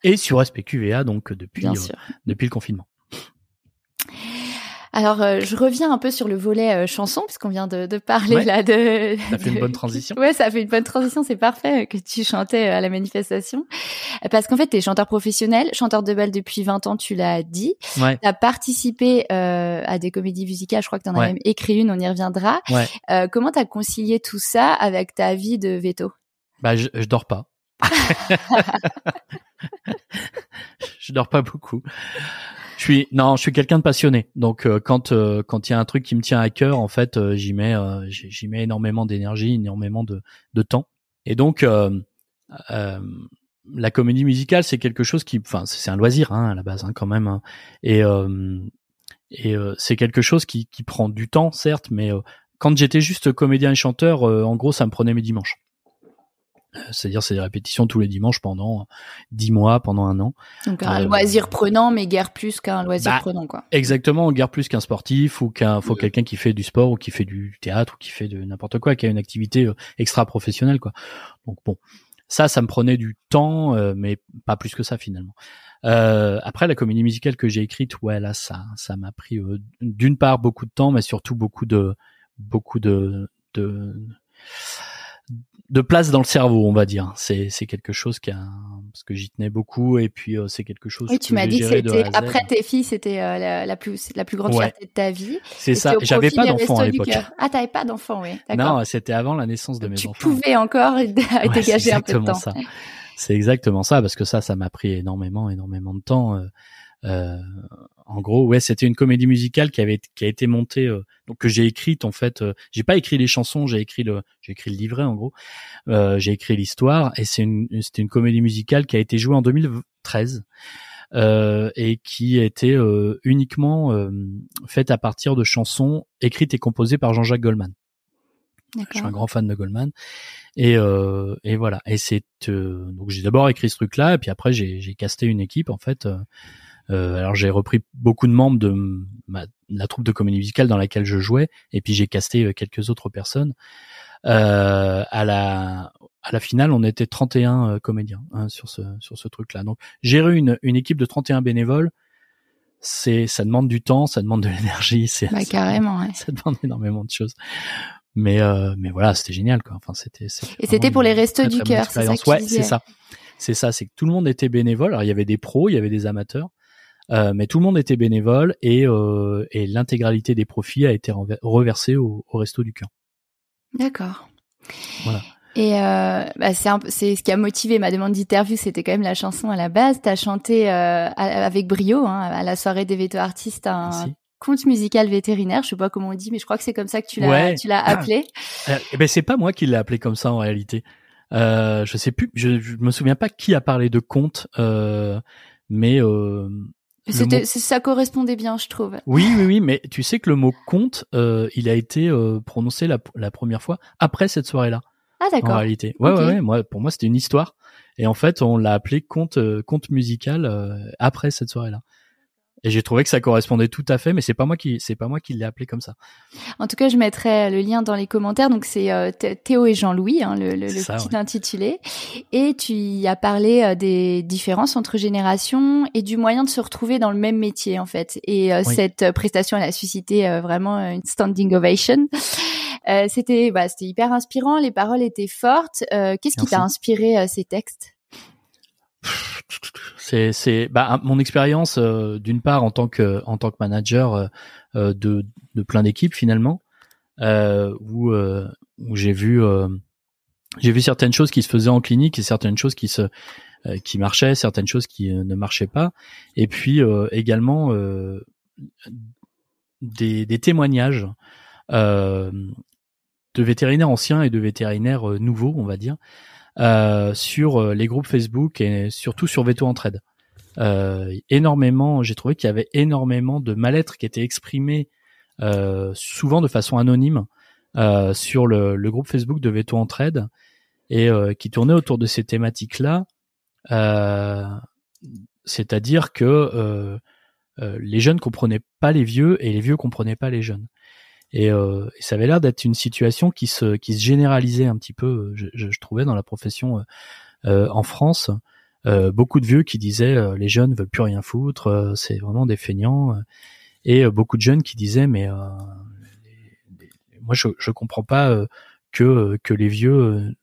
Et sur SPQVA, donc depuis depuis le confinement. Alors, euh, je reviens un peu sur le volet euh, chanson, puisqu'on vient de, de parler là de. Ça fait une bonne transition. Ouais, ça fait une bonne transition. C'est parfait que tu chantais euh, à la manifestation, parce qu'en fait, tu es chanteur professionnel, chanteur de bal depuis 20 ans, tu l'as dit. Ouais. Tu as participé à des comédies musicales. Je crois que tu en as même écrit une. On y reviendra. Ouais. comment t'as concilié tout ça avec ta vie de veto? Bah, je, je dors pas. je dors pas beaucoup. Je suis non, je suis quelqu'un de passionné. Donc euh, quand euh, quand il y a un truc qui me tient à cœur, en fait, euh, j'y mets j'y mets énormément d'énergie, énormément de de temps. Et donc la comédie musicale, c'est quelque chose qui, enfin, c'est un loisir hein, à la base hein, quand même. Hein. Et et c'est quelque chose qui qui prend du temps, certes, mais quand j'étais juste comédien et chanteur, en gros, ça me prenait mes dimanches. C'est-à-dire c'est des répétitions tous les dimanches pendant dix mois, pendant un an. Donc un loisir prenant, mais guère plus qu'un loisir bah, prenant, quoi. Exactement, guère plus qu'un sportif ou qu'un faut quelqu'un qui fait du sport ou qui fait du théâtre ou qui fait de n'importe quoi, qui a une activité extra professionnelle, quoi. Donc bon, ça, ça me prenait du temps, mais pas plus que ça finalement. Euh, après, la comédie musicale que j'ai écrite, ouais, là, ça, ça m'a pris euh, d'une part beaucoup de temps, mais surtout beaucoup de, beaucoup de, de, de place dans le cerveau, on va dire. C'est, c'est quelque chose qui a, parce que j'y tenais beaucoup, et puis euh, c'est quelque chose. Oui, tu m'as dit que c'était après tes filles, c'était la, la, plus, la plus grande fierté de ta vie. C'est ça. J'avais pas d'enfant à l'époque. Ah, t'avais pas d'enfant, oui. Non, c'était avant la naissance de mes tu enfants. Tu pouvais encore dégager un peu de temps. C'est exactement ça, parce que ça, ça m'a pris énormément, énormément de temps. Euh, euh, en gros, ouais, c'était une comédie musicale qui avait qui a été montée, euh, donc que j'ai écrite en fait. j'ai pas écrit les chansons, j'ai écrit le j'ai écrit le livret en gros. j'ai écrit l'histoire et c'est une c'était une comédie musicale qui a été jouée en 2013. Euh, et qui était euh, uniquement euh, faite à partir de chansons écrites et composées par Jean-Jacques Goldman. Je suis un grand fan de Goldman. Et, euh, et voilà. Et c'est euh, donc j'ai d'abord écrit ce truc-là, et puis après j'ai j'ai casté une équipe en fait. Euh, alors j'ai repris beaucoup de membres de ma, la troupe de comédie musicale dans laquelle je jouais, et puis j'ai casté euh, quelques autres personnes. Euh, à la à la finale, on était 31 euh, comédiens hein, sur ce sur ce truc-là. Donc gérer une une équipe de 31 bénévoles, c'est ça demande du temps, ça demande de l'énergie, c'est bah, carrément, ouais. ça demande énormément de choses. Mais euh, mais voilà c'était génial quoi. Enfin c'était et c'était pour les restos du cœur c'est ça ouais c'est ça. C'est ça c'est que tout le monde était bénévole. Alors il y avait des pros il y avait des amateurs euh, mais tout le monde était bénévole et euh, et l'intégralité des profits a été reversée au, au resto du cœur d'accord voilà et euh, bah c'est c'est ce qui a motivé ma demande d'interview, c'était quand même la chanson à la base. T'as chanté euh, avec brio hein, à la soirée des vétos artistes un, conte musical vétérinaire. Je sais pas comment on dit, mais je crois que c'est comme ça que tu l'as, tu l'as appelé. Euh, eh ben c'est pas moi qui l'ai appelé comme ça en réalité. Euh, je sais plus, je, me souviens pas qui a parlé de conte, euh, mais euh, c'était, ça correspondait bien, je trouve. Oui, oui, oui, mais tu sais que le mot conte, euh, il a été euh, prononcé la, la première fois après cette soirée-là. Ah d'accord. En réalité, ouais, ouais, ouais, moi, pour moi, c'était une histoire, et en fait, on l'a appelé conte, conte musical après cette soirée-là. Et j'ai trouvé que ça correspondait tout à fait, mais c'est pas moi qui c'est pas moi qui l'ai appelé comme ça. En tout cas, je mettrai le lien dans les commentaires. Donc c'est euh, Théo et Jean-Louis, hein, le, le, petit intitulé. Et tu y as parlé euh, des différences entre générations et du moyen de se retrouver dans le même métier en fait. Et euh, cette prestation, elle a suscité vraiment une standing ovation. c'était bah, c'était hyper inspirant. Les paroles étaient fortes. Qu'est-ce qui t'a inspiré ces textes? C'est c'est bah, mon expérience euh, d'une part en tant que en tant que manager euh, euh, de de plein d'équipes finalement où où j'ai vu j'ai vu certaines choses qui se faisaient en clinique et certaines choses qui se qui marchaient certaines choses qui ne marchaient pas. Et puis également des des témoignages de vétérinaires anciens et de vétérinaires nouveaux on va dire euh, sur euh, les groupes Facebook et surtout sur Veto Entraide. Euh, énormément, j'ai trouvé qu'il y avait énormément de mal-être qui était exprimé euh, souvent de façon anonyme euh, sur le, le, groupe Facebook de Veto Entraide et qui tournait autour de ces thématiques-là. C'est-à-dire que les jeunes comprenaient pas les vieux et les vieux comprenaient pas les jeunes. Et, euh, ça avait l'air d'être une situation qui se, qui se généralisait un petit peu, je, je, trouvais, dans la profession euh, euh en France. Euh, beaucoup de vieux qui disaient euh, les jeunes veulent plus rien foutre, euh, c'est vraiment des feignants. Et beaucoup de jeunes qui disaient mais moi je, je comprends pas que, que les vieux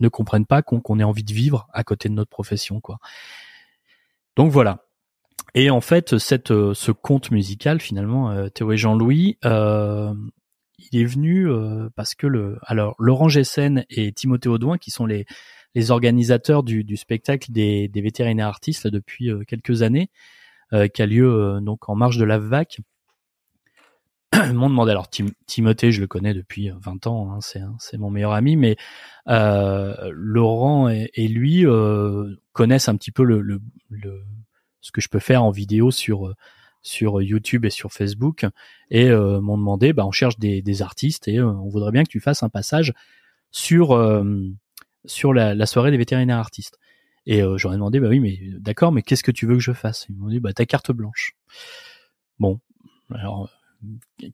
ne comprennent pas qu'on ait envie de vivre à côté de notre profession quoi. Donc voilà, et en fait, cette, euh, ce conte musical, finalement, euh, Théo et Jean-Louis, euh, il est venu parce que le, alors Laurent Gessen et Timothée Audouin, qui sont les, les organisateurs du, du spectacle des, des vétérinaires artistes là, depuis quelques années, qui a lieu donc en marge de la VAC, m'ont demandé. Alors Timothée, je le connais depuis 20 ans, hein, c'est c'est mon meilleur ami, mais Laurent et, et lui connaissent un petit peu le, le, le ce que je peux faire en vidéo sur euh, sur YouTube et sur Facebook et euh, m'ont demandé bah on cherche des, des artistes et euh, on voudrait bien que tu fasses un passage sur sur la, la soirée des vétérinaires artistes. Et euh, j'aurais demandé, bah oui, mais d'accord, mais qu'est-ce que tu veux que je fasse? Ils m'ont dit, bah ta carte blanche. Bon, alors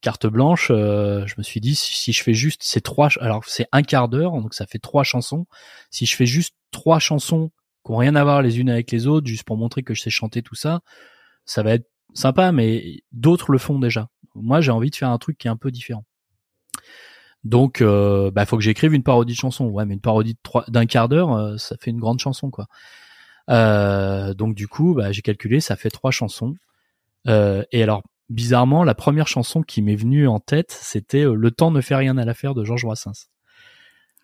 carte blanche, euh, je me suis dit si, je fais juste ces trois, alors c'est un quart d'heure, donc ça fait trois chansons. Si je fais juste trois chansons qui rien à voir les unes avec les autres, juste pour montrer que je sais chanter tout ça, ça va être sympa, mais d'autres le font déjà. Moi, j'ai envie de faire un truc qui est un peu différent. Donc, euh, bah, faut que j'écrive une parodie de chanson. Ouais, mais une parodie d'un quart d'heure, euh, ça fait une grande chanson, quoi. Euh, donc, du coup, bah, j'ai calculé, ça fait trois chansons. Euh, et alors, bizarrement, la première chanson qui m'est venue en tête, c'était Le temps ne fait rien à l'affaire de Georges Brassens.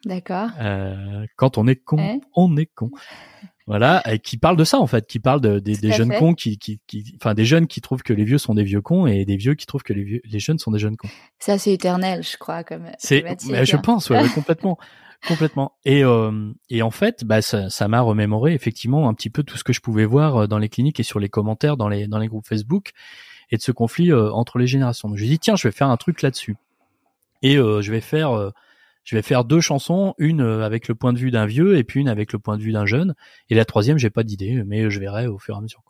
D'accord. Euh, quand on est con, on est con. Voilà, et qui parle de ça en fait, qui parle de, des, jeunes cons, qui, qui, qui, enfin des jeunes qui trouvent que les vieux sont des vieux cons et des vieux qui trouvent que les vieux, les jeunes sont des jeunes cons. Ça c'est éternel, je crois, comme. C'est, je pense, ouais, complètement, complètement. Et euh, et en fait, bah ça, ça m'a remémoré effectivement un petit peu tout ce que je pouvais voir euh, dans les cliniques et sur les commentaires dans les dans les groupes Facebook et de ce conflit euh, entre les générations. Donc je dit tiens, je vais faire un truc là-dessus et euh, je vais faire je vais faire deux chansons, une euh, avec le point de vue d'un vieux et puis une avec le point de vue d'un jeune. Et la troisième, j'ai pas d'idée, mais je verrai au fur et à mesure.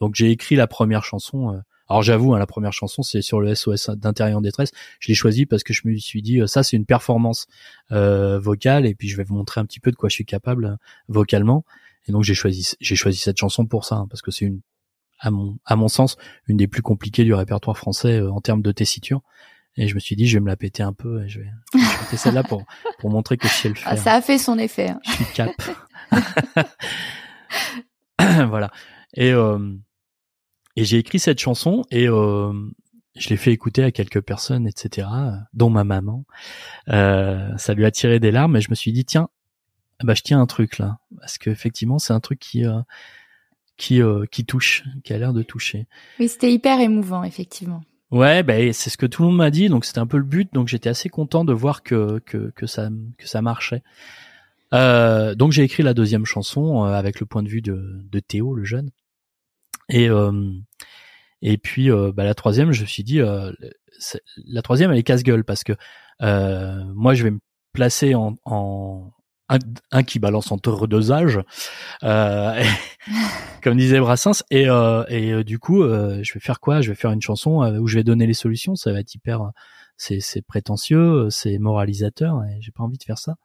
Donc j'ai écrit la première chanson. Euh, alors j'avoue, hein, la première chanson, c'est sur le SOS d'intérieur en détresse. Je l'ai choisi parce que je me suis dit, euh, ça c'est une performance vocale et puis je vais vous montrer un petit peu de quoi je suis capable vocalement. Et donc j'ai choisi, j'ai choisi cette chanson pour ça, hein, parce que c'est une, à mon, à mon sens, une des plus compliquées du répertoire français en termes de tessiture. Et je me suis dit, je vais me la péter un peu et je vais, je celle-là pour, pour montrer que je sais le ah, faire. ça a fait son effet. Hein. Je suis cap. voilà. Et, euh, et j'ai écrit cette chanson et euh, je l'ai fait écouter à quelques personnes, etc., dont ma maman. Euh, ça lui a tiré des larmes et je me suis dit, tiens, bah, je tiens un truc là. Parce qu'effectivement, c'est un truc qui, euh, qui, euh, qui touche, qui a l'air de toucher. Oui, c'était hyper émouvant, effectivement. Ouais, ben c'est ce que tout le monde m'a dit, donc c'était un peu le but, donc j'étais assez content de voir que que, que ça que ça marchait. Euh, donc j'ai écrit la deuxième chanson euh, avec le point de vue de, de Théo, le jeune, et euh, et puis bah, la troisième, je me suis dit, la troisième elle est casse-gueule parce que moi je vais me placer en un, qui balance en dosage, euh, comme disait Brassens. Et, euh, et euh, du coup, euh, je vais faire quoi? Je vais faire une chanson où je vais donner les solutions. Ça va être hyper, c'est, c'est prétentieux, c'est moralisateur, et j'ai pas envie de faire ça.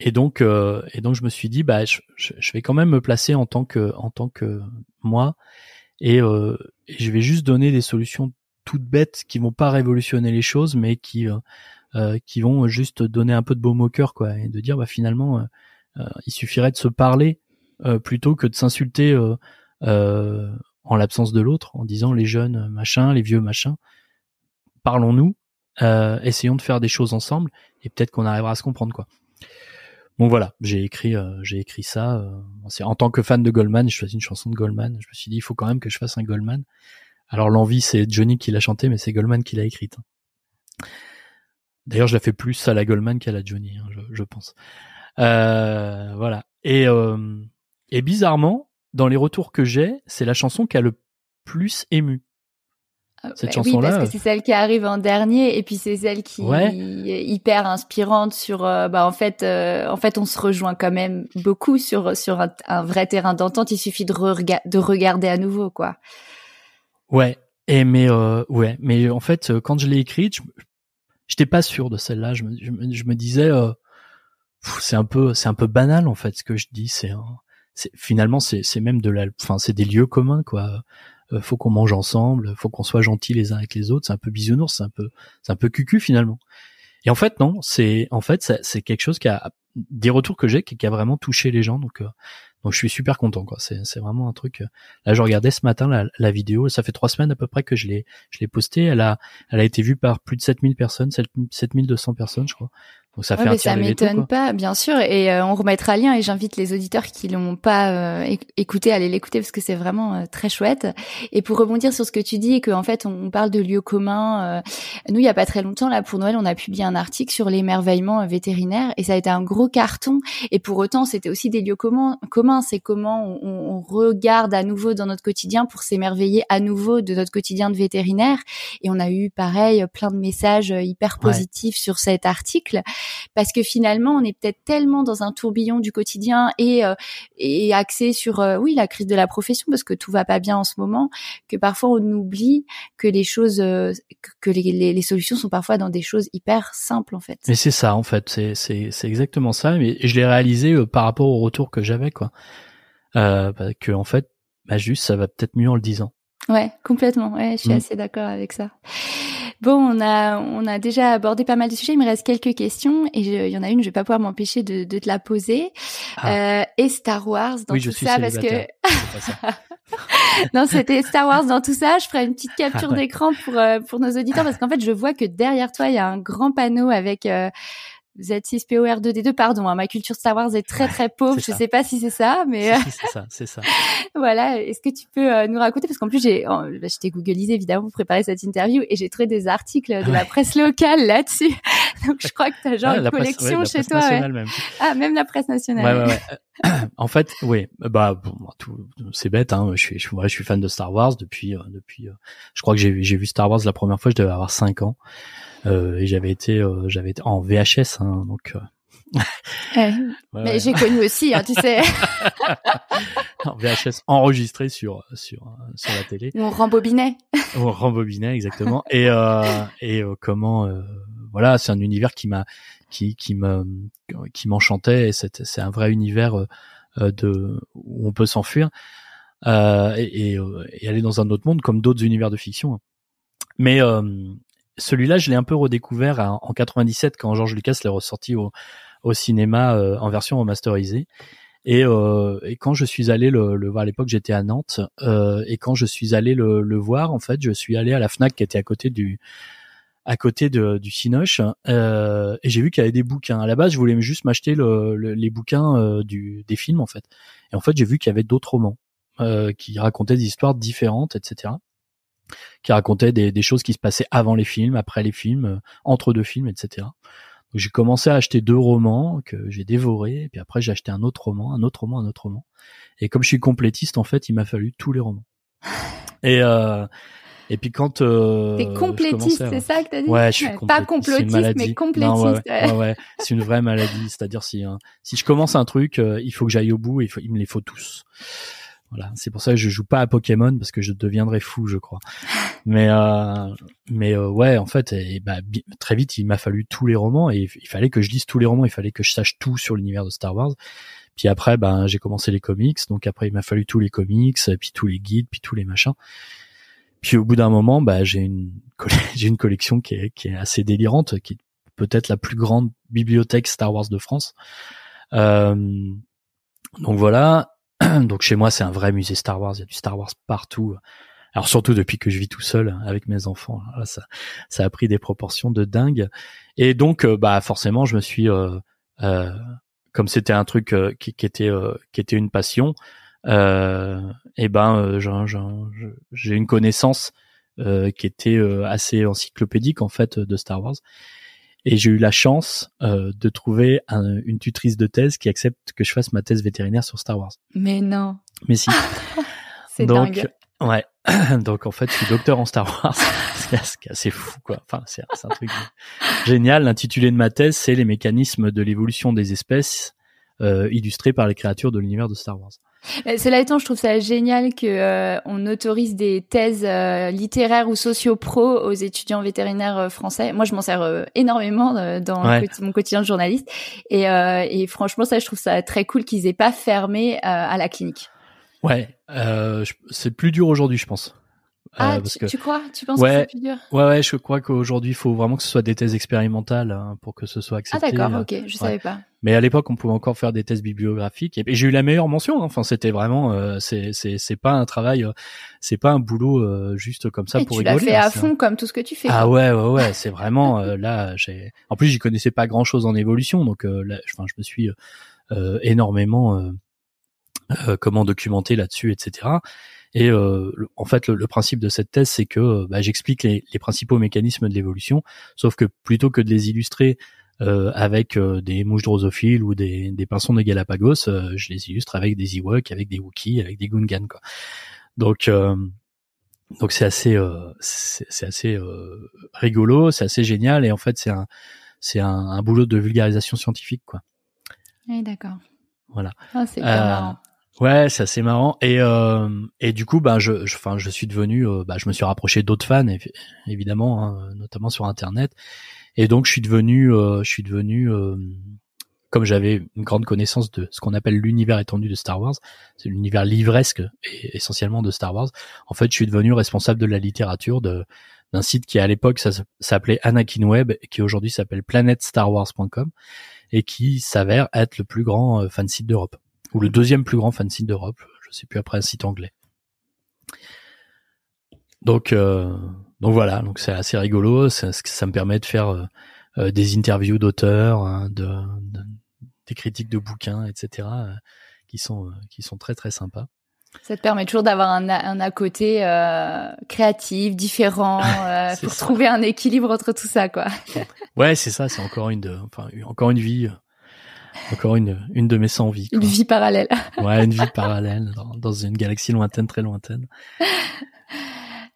et donc, et donc, je me suis dit, bah, je, je, vais quand même me placer en tant que, en tant que moi, et, et je vais juste donner des solutions toutes bêtes qui vont pas révolutionner les choses, mais qui euh, qui vont juste donner un peu de baume au cœur, quoi, et de dire bah finalement, euh, euh, il suffirait de se parler plutôt que de s'insulter en l'absence de l'autre, en disant les jeunes machin, les vieux machin. Parlons-nous, essayons de faire des choses ensemble, et peut-être qu'on arrivera à se comprendre, quoi. Bon voilà, j'ai écrit, j'ai écrit ça. en tant que fan de Goldman, je choisi une chanson de Goldman. Je me suis dit, il faut quand même que je fasse un Goldman. Alors l'envie, c'est Johnny qui l'a chanté, mais c'est Goldman qui l'a écrite. D'ailleurs, je la fais plus à la Goldman qu'à la Johnny, hein, je, je, pense. Euh, voilà. Et, euh, et bizarrement, dans les retours que j'ai, c'est la chanson qui a le plus ému. Ah, Cette bah chanson-là. Oui, parce que c'est celle qui arrive en dernier, et puis c'est celle qui est hyper inspirante sur. Euh, bah en fait, euh, en fait, on se rejoint quand même beaucoup sur sur un, vrai terrain d'entente. Il suffit de, de regarder à nouveau, quoi. Ouais. Et mais euh, ouais, mais en fait, quand je l'ai écrite, je, j'étais pas sûr de celle-là. Je me, je me, disais, euh, c'est un peu, c'est un peu banal en fait ce que je dis. C'est, finalement, c'est, c'est même de la, enfin, c'est des lieux communs quoi. Euh, faut qu'on mange ensemble, faut qu'on soit gentils les uns avec les autres. C'est un peu bisounours, c'est un peu, c'est un peu cucu finalement. Et en fait non, c'est, en fait, c'est quelque chose qui a des retours que j'ai qui, a vraiment touché les gens. Donc, euh, donc je suis super content quoi. C'est vraiment un truc. Euh, là je regardais ce matin la, la, vidéo. Ça fait trois semaines à peu près que je l'ai je l'ai postée. Elle a elle a été vue par plus de 7000 personnes, 7200 personnes je crois. Donc ça fait ça m'étonne pas, bien sûr. Et euh, on remettra lien et j'invite les auditeurs qui l'ont pas euh, écouté à aller l'écouter parce que c'est vraiment euh, très chouette. Et pour rebondir sur ce que tu dis et qu'en fait on parle de lieux communs, nous il y a pas très longtemps là pour Noël on a publié un article sur l'émerveillement vétérinaire et ça a été un gros carton. Et pour autant c'était aussi des lieux communs. Communs, c'est comment on, on, regarde à nouveau dans notre quotidien pour s'émerveiller à nouveau de notre quotidien de vétérinaire. Et on a eu pareil plein de messages hyper positifs sur cet article. Parce que finalement, on est peut-être tellement dans un tourbillon du quotidien et et axé sur oui la crise de la profession parce que tout va pas bien en ce moment que parfois on oublie que les choses que les, les, les solutions sont parfois dans des choses hyper simples en fait. Mais c'est ça en fait, c'est c'est c'est exactement ça. Mais je l'ai réalisé par rapport au retour que j'avais quoi, euh, bah, que en fait, bah juste ça va peut-être mieux en le disant. Ouais, complètement. Ouais, je suis mm. assez d'accord avec ça. Bon, on a on a déjà abordé pas mal de sujets. Il me reste quelques questions et il y en a une, je vais pas pouvoir m'empêcher de, de te la poser. Ah. Euh, et Star Wars dans tout ça parce que non, c'était Star Wars dans tout ça. Je ferai une petite capture ah d'écran pour euh, pour nos auditeurs parce qu'en fait, je vois que derrière toi, il y a un grand panneau avec euh, Z6POR2D2, pardon, hein, ma culture Star Wars est très très pauvre, je sais pas si c'est ça, mais c'est ça, c'est ça. voilà, est-ce que tu peux euh, nous raconter parce qu'en plus j'ai, oh, je t'ai googlisé évidemment pour préparer cette interview et j'ai trouvé des articles de la presse locale là-dessus, donc je crois que tu as genre une collection chez toi. Même. Ah, même la presse nationale. Ouais, ouais, en fait, oui, bah bon, tout, c'est bête, hein, je suis, je, je suis fan de Star Wars depuis, euh, depuis, euh, je crois que j'ai, j'ai vu Star Wars la première fois, je devais avoir 5 ans. Euh, et j'avais été, euh, j'avais été en VHS, hein, donc. Euh, ouais, mais j'ai connu aussi, hein, tu sais. en VHS enregistré sur sur sur la télé. On rembobinait. On rembobinait exactement. Et et comment voilà, c'est un univers qui m'a qui qui me qui m'enchantait et c'est c'est un vrai univers de où on peut s'enfuir euh, et, et, et, aller dans un autre monde comme d'autres univers de fiction. Mais euh, celui-là, je l'ai un peu redécouvert en 97 quand George Lucas l'a ressorti au, cinéma euh, en version remasterisée. Et, euh, et, quand je suis allé le, le voir à l'époque, j'étais à Nantes. Euh, et quand je suis allé le, le, voir, en fait, je suis allé à la Fnac qui était à côté du à côté du Cinoche euh, et j'ai vu qu'il y avait des bouquins. À la base, je voulais juste m'acheter le, les bouquins euh, du, des films en fait. Et en fait, j'ai vu qu'il y avait d'autres romans euh, qui racontaient des histoires différentes, etc qui racontait des, des, choses qui se passaient avant les films, après les films, euh, entre deux films, etc. Donc j'ai commencé à acheter deux romans que j'ai dévorés, et puis après j'ai acheté un autre roman, un autre roman, un autre roman. Et comme je suis complétiste, en fait, il m'a fallu tous les romans. Et euh, et puis quand euh, t'es complétiste, c'est ça que t'as dit? Ouais, je suis pas complotiste, mais complétiste. ouais, ouais, c'est une vraie maladie. C'est-à-dire si hein, si je commence un truc, euh, il faut que j'aille au bout. Il faut, il me les faut tous. Voilà, c'est pour ça que je joue pas à Pokémon parce que je deviendrais fou, je crois. Mais euh, mais euh, ouais, en fait, et, bah, très vite, il m'a fallu tous les romans et il fallait que je lise tous les romans, il fallait que je sache tout sur l'univers de Star Wars. Puis après, ben j'ai commencé les comics, donc après il m'a fallu tous les comics, puis tous les guides, puis tous les machins. Puis au bout d'un moment, bah j'ai une j'ai une collection qui est qui est assez délirante, qui est peut-être la plus grande bibliothèque Star Wars de France. Euh, donc voilà, Donc chez moi, c'est un vrai musée Star Wars. Il y a du Star Wars partout. Alors surtout depuis que je vis tout seul avec mes enfants, ça, ça a pris des proportions de dingue. Et donc, euh, bah forcément, je me suis, euh, euh, comme c'était un truc qui, qui, était qui était une passion, et ben j'ai une connaissance qui était assez encyclopédique en fait de Star Wars. Et j'ai eu la chance euh, de trouver une tutrice de thèse qui accepte que je fasse ma thèse vétérinaire sur Star Wars. Mais non. Mais si. c'est dingue. Ouais. Donc en fait, je suis docteur en Star Wars. c'est assez fou, quoi. Enfin, c'est un truc génial. L'intitulé de ma thèse, c'est les mécanismes de l'évolution des espèces euh, illustrés par les créatures de l'univers de Star Wars. Cela étant, je trouve ça génial que euh, on autorise des thèses euh, littéraires ou socio-pro aux étudiants vétérinaires euh, français. Moi, je m'en sers énormément dans mon quotidien de journaliste, et, et, franchement, ça, je trouve ça très cool qu'ils aient pas fermé à la clinique. Ouais, c'est plus dur aujourd'hui, je pense. Ah, euh, tu, tu, crois? Tu penses que c'est plus dur Ouais, ouais, je crois qu'aujourd'hui, il faut vraiment que ce soit des thèses expérimentales hein, pour que ce soit ah, accepté. Ah d'accord, ok, je savais pas. Mais à l'époque, on pouvait encore faire des thèses bibliographiques et, j'ai eu la meilleure mention. Hein. Enfin, c'était vraiment, euh, c'est c'est c'est pas un travail, euh, c'est pas un boulot euh, juste comme ça et pour tu rigoler. Tu l'as fait à fond comme tout ce que tu fais. Ah ouais, ouais, ouais, c'est vraiment là. J'ai, en plus, j'y connaissais pas grand chose en évolution, donc là, enfin, je me suis énormément comment documenter là-dessus, etc. Et euh, en fait, le, principe de cette thèse, c'est que euh, bah, j'explique les, les, principaux mécanismes de l'évolution, sauf que plutôt que de les illustrer euh, avec euh, des mouches drosophiles ou des, des pinsons de Galapagos, euh, je les illustre avec des Ewoks, avec des Wookiees, avec des Gungans. Quoi. Donc donc c'est assez c'est assez rigolo, c'est assez génial et en fait c'est un c'est un, un, boulot de vulgarisation scientifique, quoi. Oui, d'accord. Voilà. Ah, c'est marrant. Ouais, c'est assez marrant. Et euh, et du coup, bah, je, enfin, je, suis devenu, euh, bah, je me suis rapproché d'autres fans, évidemment, hein, notamment sur Internet. Et donc, je suis devenu, euh, je suis devenu, euh, comme j'avais une grande connaissance de ce qu'on appelle l'univers étendu de Star Wars, c'est l'univers livresque et essentiellement de Star Wars. En fait, je suis devenu responsable de la littérature de d'un site qui à l'époque ça s'appelait Anakin Web qui aujourd'hui s'appelle planetstarwars.com et qui s'avère être le plus grand fan site d'Europe ou le deuxième plus grand fan site d'Europe, je sais plus après un site anglais. Donc euh, donc voilà, donc c'est assez rigolo, ça, ça me permet de faire euh, euh, des interviews d'auteurs, hein, de, des critiques de bouquins, etc. qui sont qui sont très très sympas. Ça te permet toujours d'avoir un, un à côté créatif, différent, pour trouver un équilibre entre tout ça, quoi. ouais, c'est ça. C'est encore une, de, enfin, encore une vie encore une, une de mes 100 vies. Une vie parallèle. ouais, une vie parallèle dans, dans, une galaxie lointaine, très lointaine.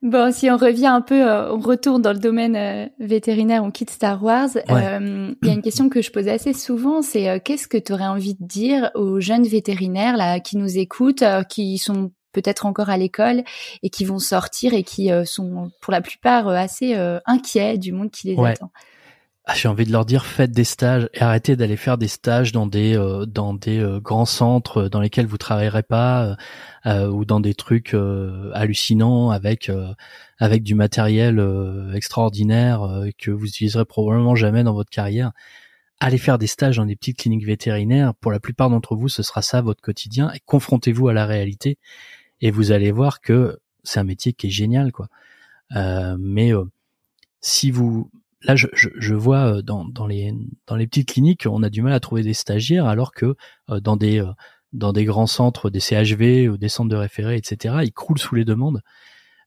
Bon, si on revient un peu, euh, on retourne dans le domaine euh, vétérinaire, on quitte Star Wars. Euh, il y a une question que je pose assez souvent, c'est qu'est-ce que tu aurais envie de dire aux jeunes vétérinaires là qui nous écoutent, qui sont peut-être encore à l'école et qui vont sortir et qui sont pour la plupart assez inquiets du monde qui les attend? Ah, j'ai envie de leur dire faites des stages et arrêtez d'aller faire des stages dans des euh, dans des euh, grands centres dans lesquels vous travaillerez pas euh, ou dans des trucs hallucinants avec avec du matériel extraordinaire que vous utiliserez probablement jamais dans votre carrière. Allez faire des stages dans des petites cliniques vétérinaires. Pour la plupart d'entre vous, ce sera ça votre quotidien. Et confrontez-vous à la réalité et vous allez voir que c'est un métier qui est génial, quoi. mais si vous là, je, je, je vois euh, dans, dans, les, dans les petites cliniques, on a du mal à trouver des stagiaires, alors que euh, dans des euh, dans des grands centres, des CHV ou des centres de référé, etc., ils croulent sous les demandes.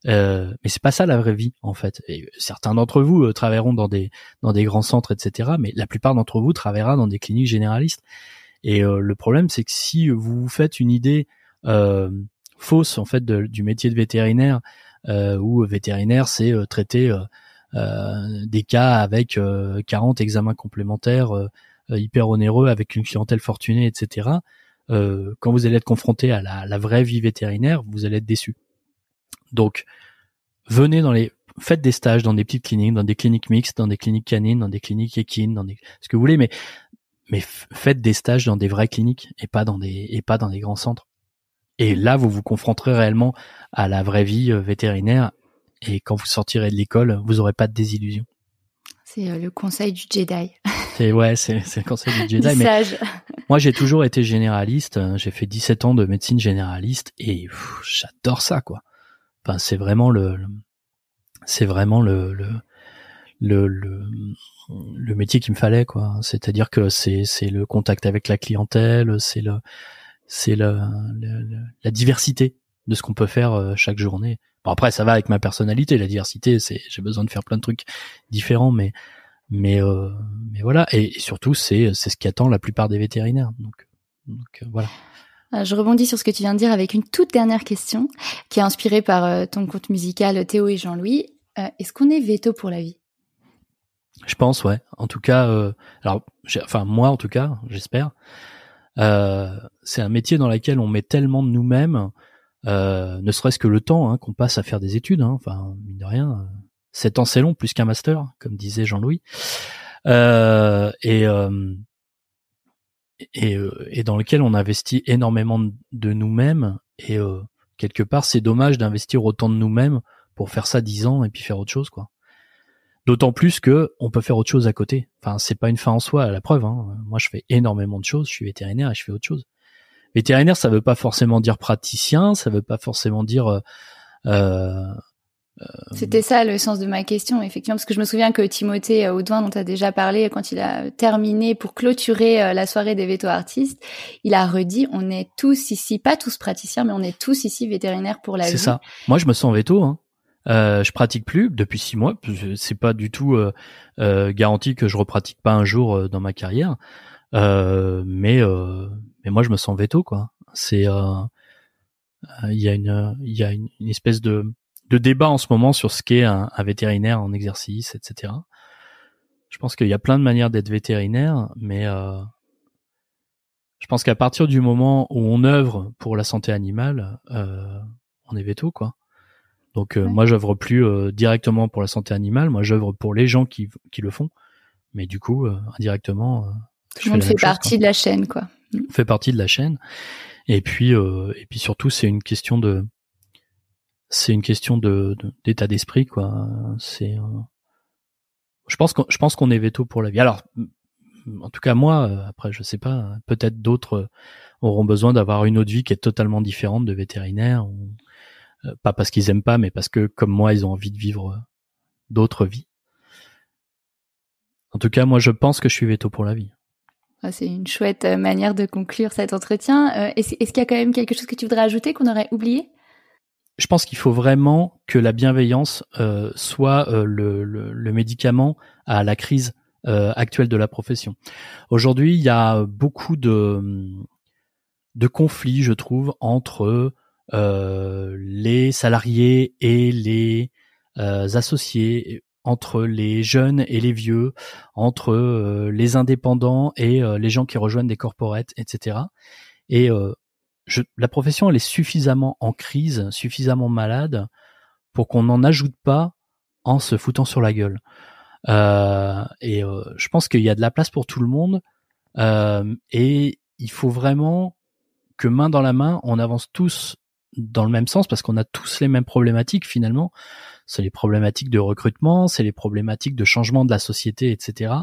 Euh, mais c'est pas ça la vraie vie en fait. Et certains d'entre vous travailleront dans des dans des grands centres, etc. Mais la plupart d'entre vous travaillera dans des cliniques généralistes. Et le problème, c'est que si vous vous faites une idée fausse en fait de, du métier de vétérinaire, où vétérinaire c'est traiter euh, des cas avec 40 euh, examens complémentaires euh, hyper onéreux avec une clientèle fortunée, etc. quand vous allez être confronté à la, la, vraie vie vétérinaire, vous allez être déçu. Donc, venez dans les, faites des stages dans des petites cliniques, dans des cliniques mixtes, dans des cliniques canines, dans des cliniques équines, dans des, ce que vous voulez, mais mais faites des stages dans des vraies cliniques et pas dans des et pas dans des grands centres. Et là, vous vous confronterez réellement à la vraie vie vétérinaire et quand vous sortirez de l'école, vous aurez pas de désillusion. C'est euh, le conseil du Jedi. C'est ouais, c'est le conseil du Jedi. mais sage. moi, j'ai toujours été généraliste. J'ai fait 17 ans de médecine généraliste et j'adore ça, quoi. Enfin, c'est vraiment le, c'est vraiment le, le le, le, métier qu'il me fallait quoi c'est-à-dire que c'est c'est le contact avec la clientèle c'est le c'est le, la diversité de ce qu'on peut faire euh, chaque journée après, ça va avec ma personnalité, la diversité. C'est, j'ai besoin de faire plein de trucs différents, mais, mais, euh, mais voilà. Et, surtout, c'est, c'est ce qui attend la plupart des vétérinaires. Donc, donc euh, voilà. Euh, je rebondis sur ce que tu viens de dire avec une toute dernière question qui est inspirée par ton compte musical Théo et Jean-Louis. est-ce qu'on est veto pour la vie? Je pense, ouais. En tout cas, alors, enfin moi, en tout cas, j'espère. c'est un métier dans lequel on met tellement de nous-mêmes euh, ne serait-ce que le temps hein, qu'on passe à faire des études. Hein, enfin, mine de rien, sept ans c'est long, plus qu'un master, comme disait Jean-Louis. Euh, et, euh, et, et, dans lequel on investit énormément de nous-mêmes. Et quelque part, c'est dommage d'investir autant de nous-mêmes pour faire ça dix ans et puis faire autre chose, quoi. D'autant plus que on peut faire autre chose à côté. Enfin, c'est pas une fin en soi, à la preuve. Hein. Moi, je fais énormément de choses. Je suis vétérinaire et je fais autre chose. Vétérinaire, ça veut pas forcément dire praticien, ça veut pas forcément dire. Euh, euh, euh C'était ça le sens de ma question, effectivement, parce que je me souviens que Timothée Audouin, dont tu as déjà parlé, quand il a terminé pour clôturer euh, la soirée des véto-artistes, il a redit, on est tous ici, pas tous praticiens, mais on est tous ici vétérinaires pour la vie. C'est ça. Moi, je me sens véto. Hein. Euh, je pratique plus depuis six mois. C'est pas du tout euh, euh, garanti que je repratique pas un jour dans ma carrière. Euh, mais euh, mais moi je me sens veto quoi. C'est euh, il y a une il y a une, espèce de de débat en ce moment sur ce qu'est un, un, vétérinaire en exercice, etc. je pense qu'il y a plein de manières d'être vétérinaire, mais euh, je pense qu'à partir du moment où on œuvre pour la santé animale, euh, on est veto quoi. Donc euh, moi j'œuvre plus euh, directement pour la santé animale, moi j'œuvre pour les gens qui, qui le font, mais du coup euh, indirectement. Tout le monde fait partie de la chaîne quoi. On fait partie de la chaîne. Et puis et puis surtout c'est une question de c'est une question de d'état d'esprit quoi. C'est je pense qu'on je pense qu'on est veto pour la vie. Alors en tout cas moi, euh, après je sais pas, peut-être d'autres euh, auront besoin d'avoir une autre vie qui est totalement différente de vétérinaire, euh, pas parce qu'ils aiment pas, mais parce que comme moi ils ont envie de vivre d'autres vies. En tout cas, moi je pense que je suis veto pour la vie. Ah, c'est une chouette manière de conclure cet entretien. Est-ce qu'il y a quand même quelque chose que tu voudrais ajouter qu'on aurait oublié? Je pense qu'il faut vraiment que la bienveillance soit le, médicament à la crise euh, actuelle de la profession. Aujourd'hui, il y a beaucoup de, conflits, je trouve, entre euh, les salariés et les euh, associés, entre les jeunes et les vieux, entre euh, les indépendants et euh, les gens qui rejoignent des corporates, etc. Et je, la profession, elle est suffisamment en crise, suffisamment malade pour qu'on n'en ajoute pas en se foutant sur la gueule. Euh, et euh, je pense qu'il y a de la place pour tout le monde. Euh, et il faut vraiment que main dans la main, on avance tous dans le même sens parce qu'on a tous les mêmes problématiques finalement. C'est les problématiques de recrutement, c'est les problématiques de changement de la société, etc.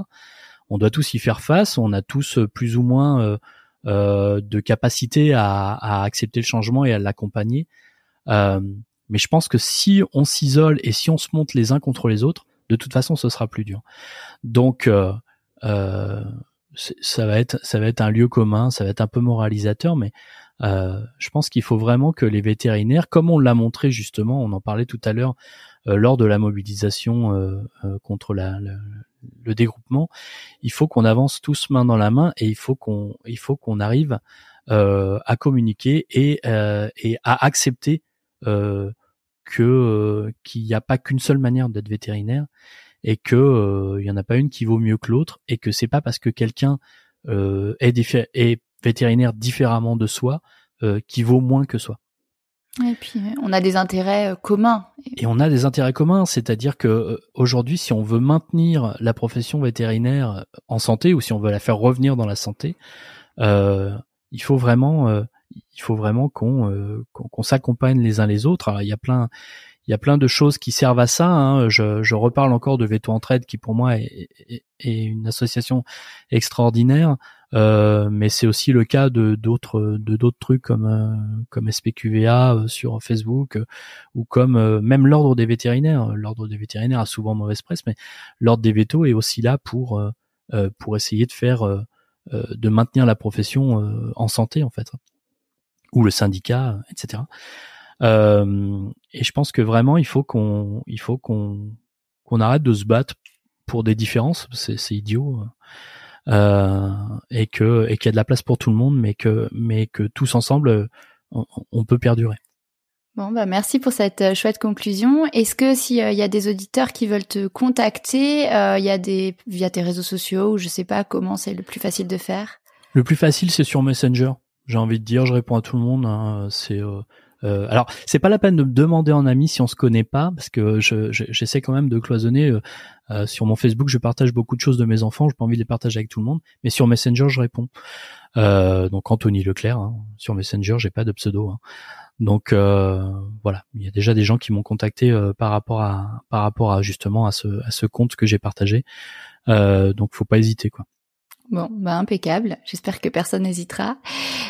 On doit tous y faire face. On a tous plus ou moins euh, de capacité à, à, accepter le changement et à l'accompagner. Euh, mais je pense que si on s'isole et si on se monte les uns contre les autres, de toute façon, ce sera plus dur. Donc, euh, euh, ça va être, ça va être un lieu commun, ça va être un peu moralisateur, mais euh, je pense qu'il faut vraiment que les vétérinaires, comme on l'a montré justement, on en parlait tout à l'heure lors de la mobilisation contre la, le dégroupement, il faut qu'on avance tous main dans la main et il faut qu'on, il faut qu'on arrive à communiquer et, à accepter euh, qu'il n'y a pas qu'une seule manière d'être vétérinaire et que euh, il y en a pas une qui vaut mieux que l'autre et que c'est pas parce que quelqu'un euh, est, est, vétérinaire différemment de soi qui vaut moins que soi. Et puis on a des intérêts communs. Et on a des intérêts communs, c'est-à-dire que aujourd'hui, si on veut maintenir la profession vétérinaire en santé ou si on veut la faire revenir dans la santé, euh, il faut vraiment il faut vraiment qu'on euh, qu'on s'accompagne les uns les autres. Alors, il y a plein il y a plein de choses qui servent à ça. Hein. Je, je, reparle encore de Veto Entraide qui pour moi est, est, une association extraordinaire, euh, mais c'est aussi le cas de d'autres de d'autres trucs comme euh, comme SPQVA euh, sur Facebook ou comme même l'ordre des vétérinaires. L'ordre des vétérinaires a souvent mauvaise presse, mais l'ordre des vétos est aussi là pour pour essayer de faire de maintenir la profession en santé en fait ou le syndicat, etc. Euh, et je pense que vraiment il faut qu'on il faut qu'on qu'on arrête de se battre pour des différences, c'est idiot. Euh, et que et qu'il y a de la place pour tout le monde, mais que mais que tous ensemble on, peut perdurer. Bon, bah merci pour cette euh, chouette conclusion. Est-ce que s'il y a des auditeurs qui veulent te contacter, euh, il y a des via tes réseaux sociaux ou je sais pas comment c'est le plus facile de faire? Le plus facile, c'est sur Messenger j'ai envie de dire, je réponds à tout le monde. Hein, c'est euh, alors, c'est pas la peine de me demander en ami si on se connaît pas, parce que je, j'essaie quand même de cloisonner. Euh, euh, sur mon Facebook, je partage beaucoup de choses de mes enfants. J'ai pas envie de les partager avec tout le monde, mais sur Messenger, je réponds. Euh, donc Anthony Leclerc hein, sur Messenger, j'ai pas de pseudo. Hein. Donc voilà, il y a déjà des gens qui m'ont contacté par rapport à par rapport à justement à ce à ce compte que j'ai partagé. donc faut pas hésiter quoi. Bon, bah impeccable. J'espère que personne n'hésitera.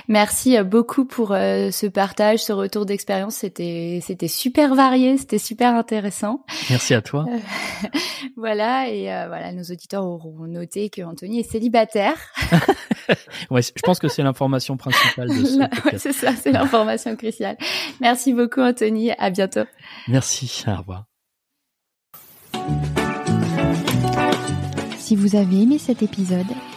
Merci euh, beaucoup pour euh, ce partage, ce retour d'expérience. C'était c'était super varié, c'était super intéressant. Merci à toi. Euh, voilà et voilà, nos auditeurs auront noté que Anthony est célibataire. ouais, je pense que c'est l'information principale de ce ouais, c'est ça, c'est l'information cruciale. Merci beaucoup Anthony, à bientôt. Merci, au revoir. Si vous avez aimé cet épisode,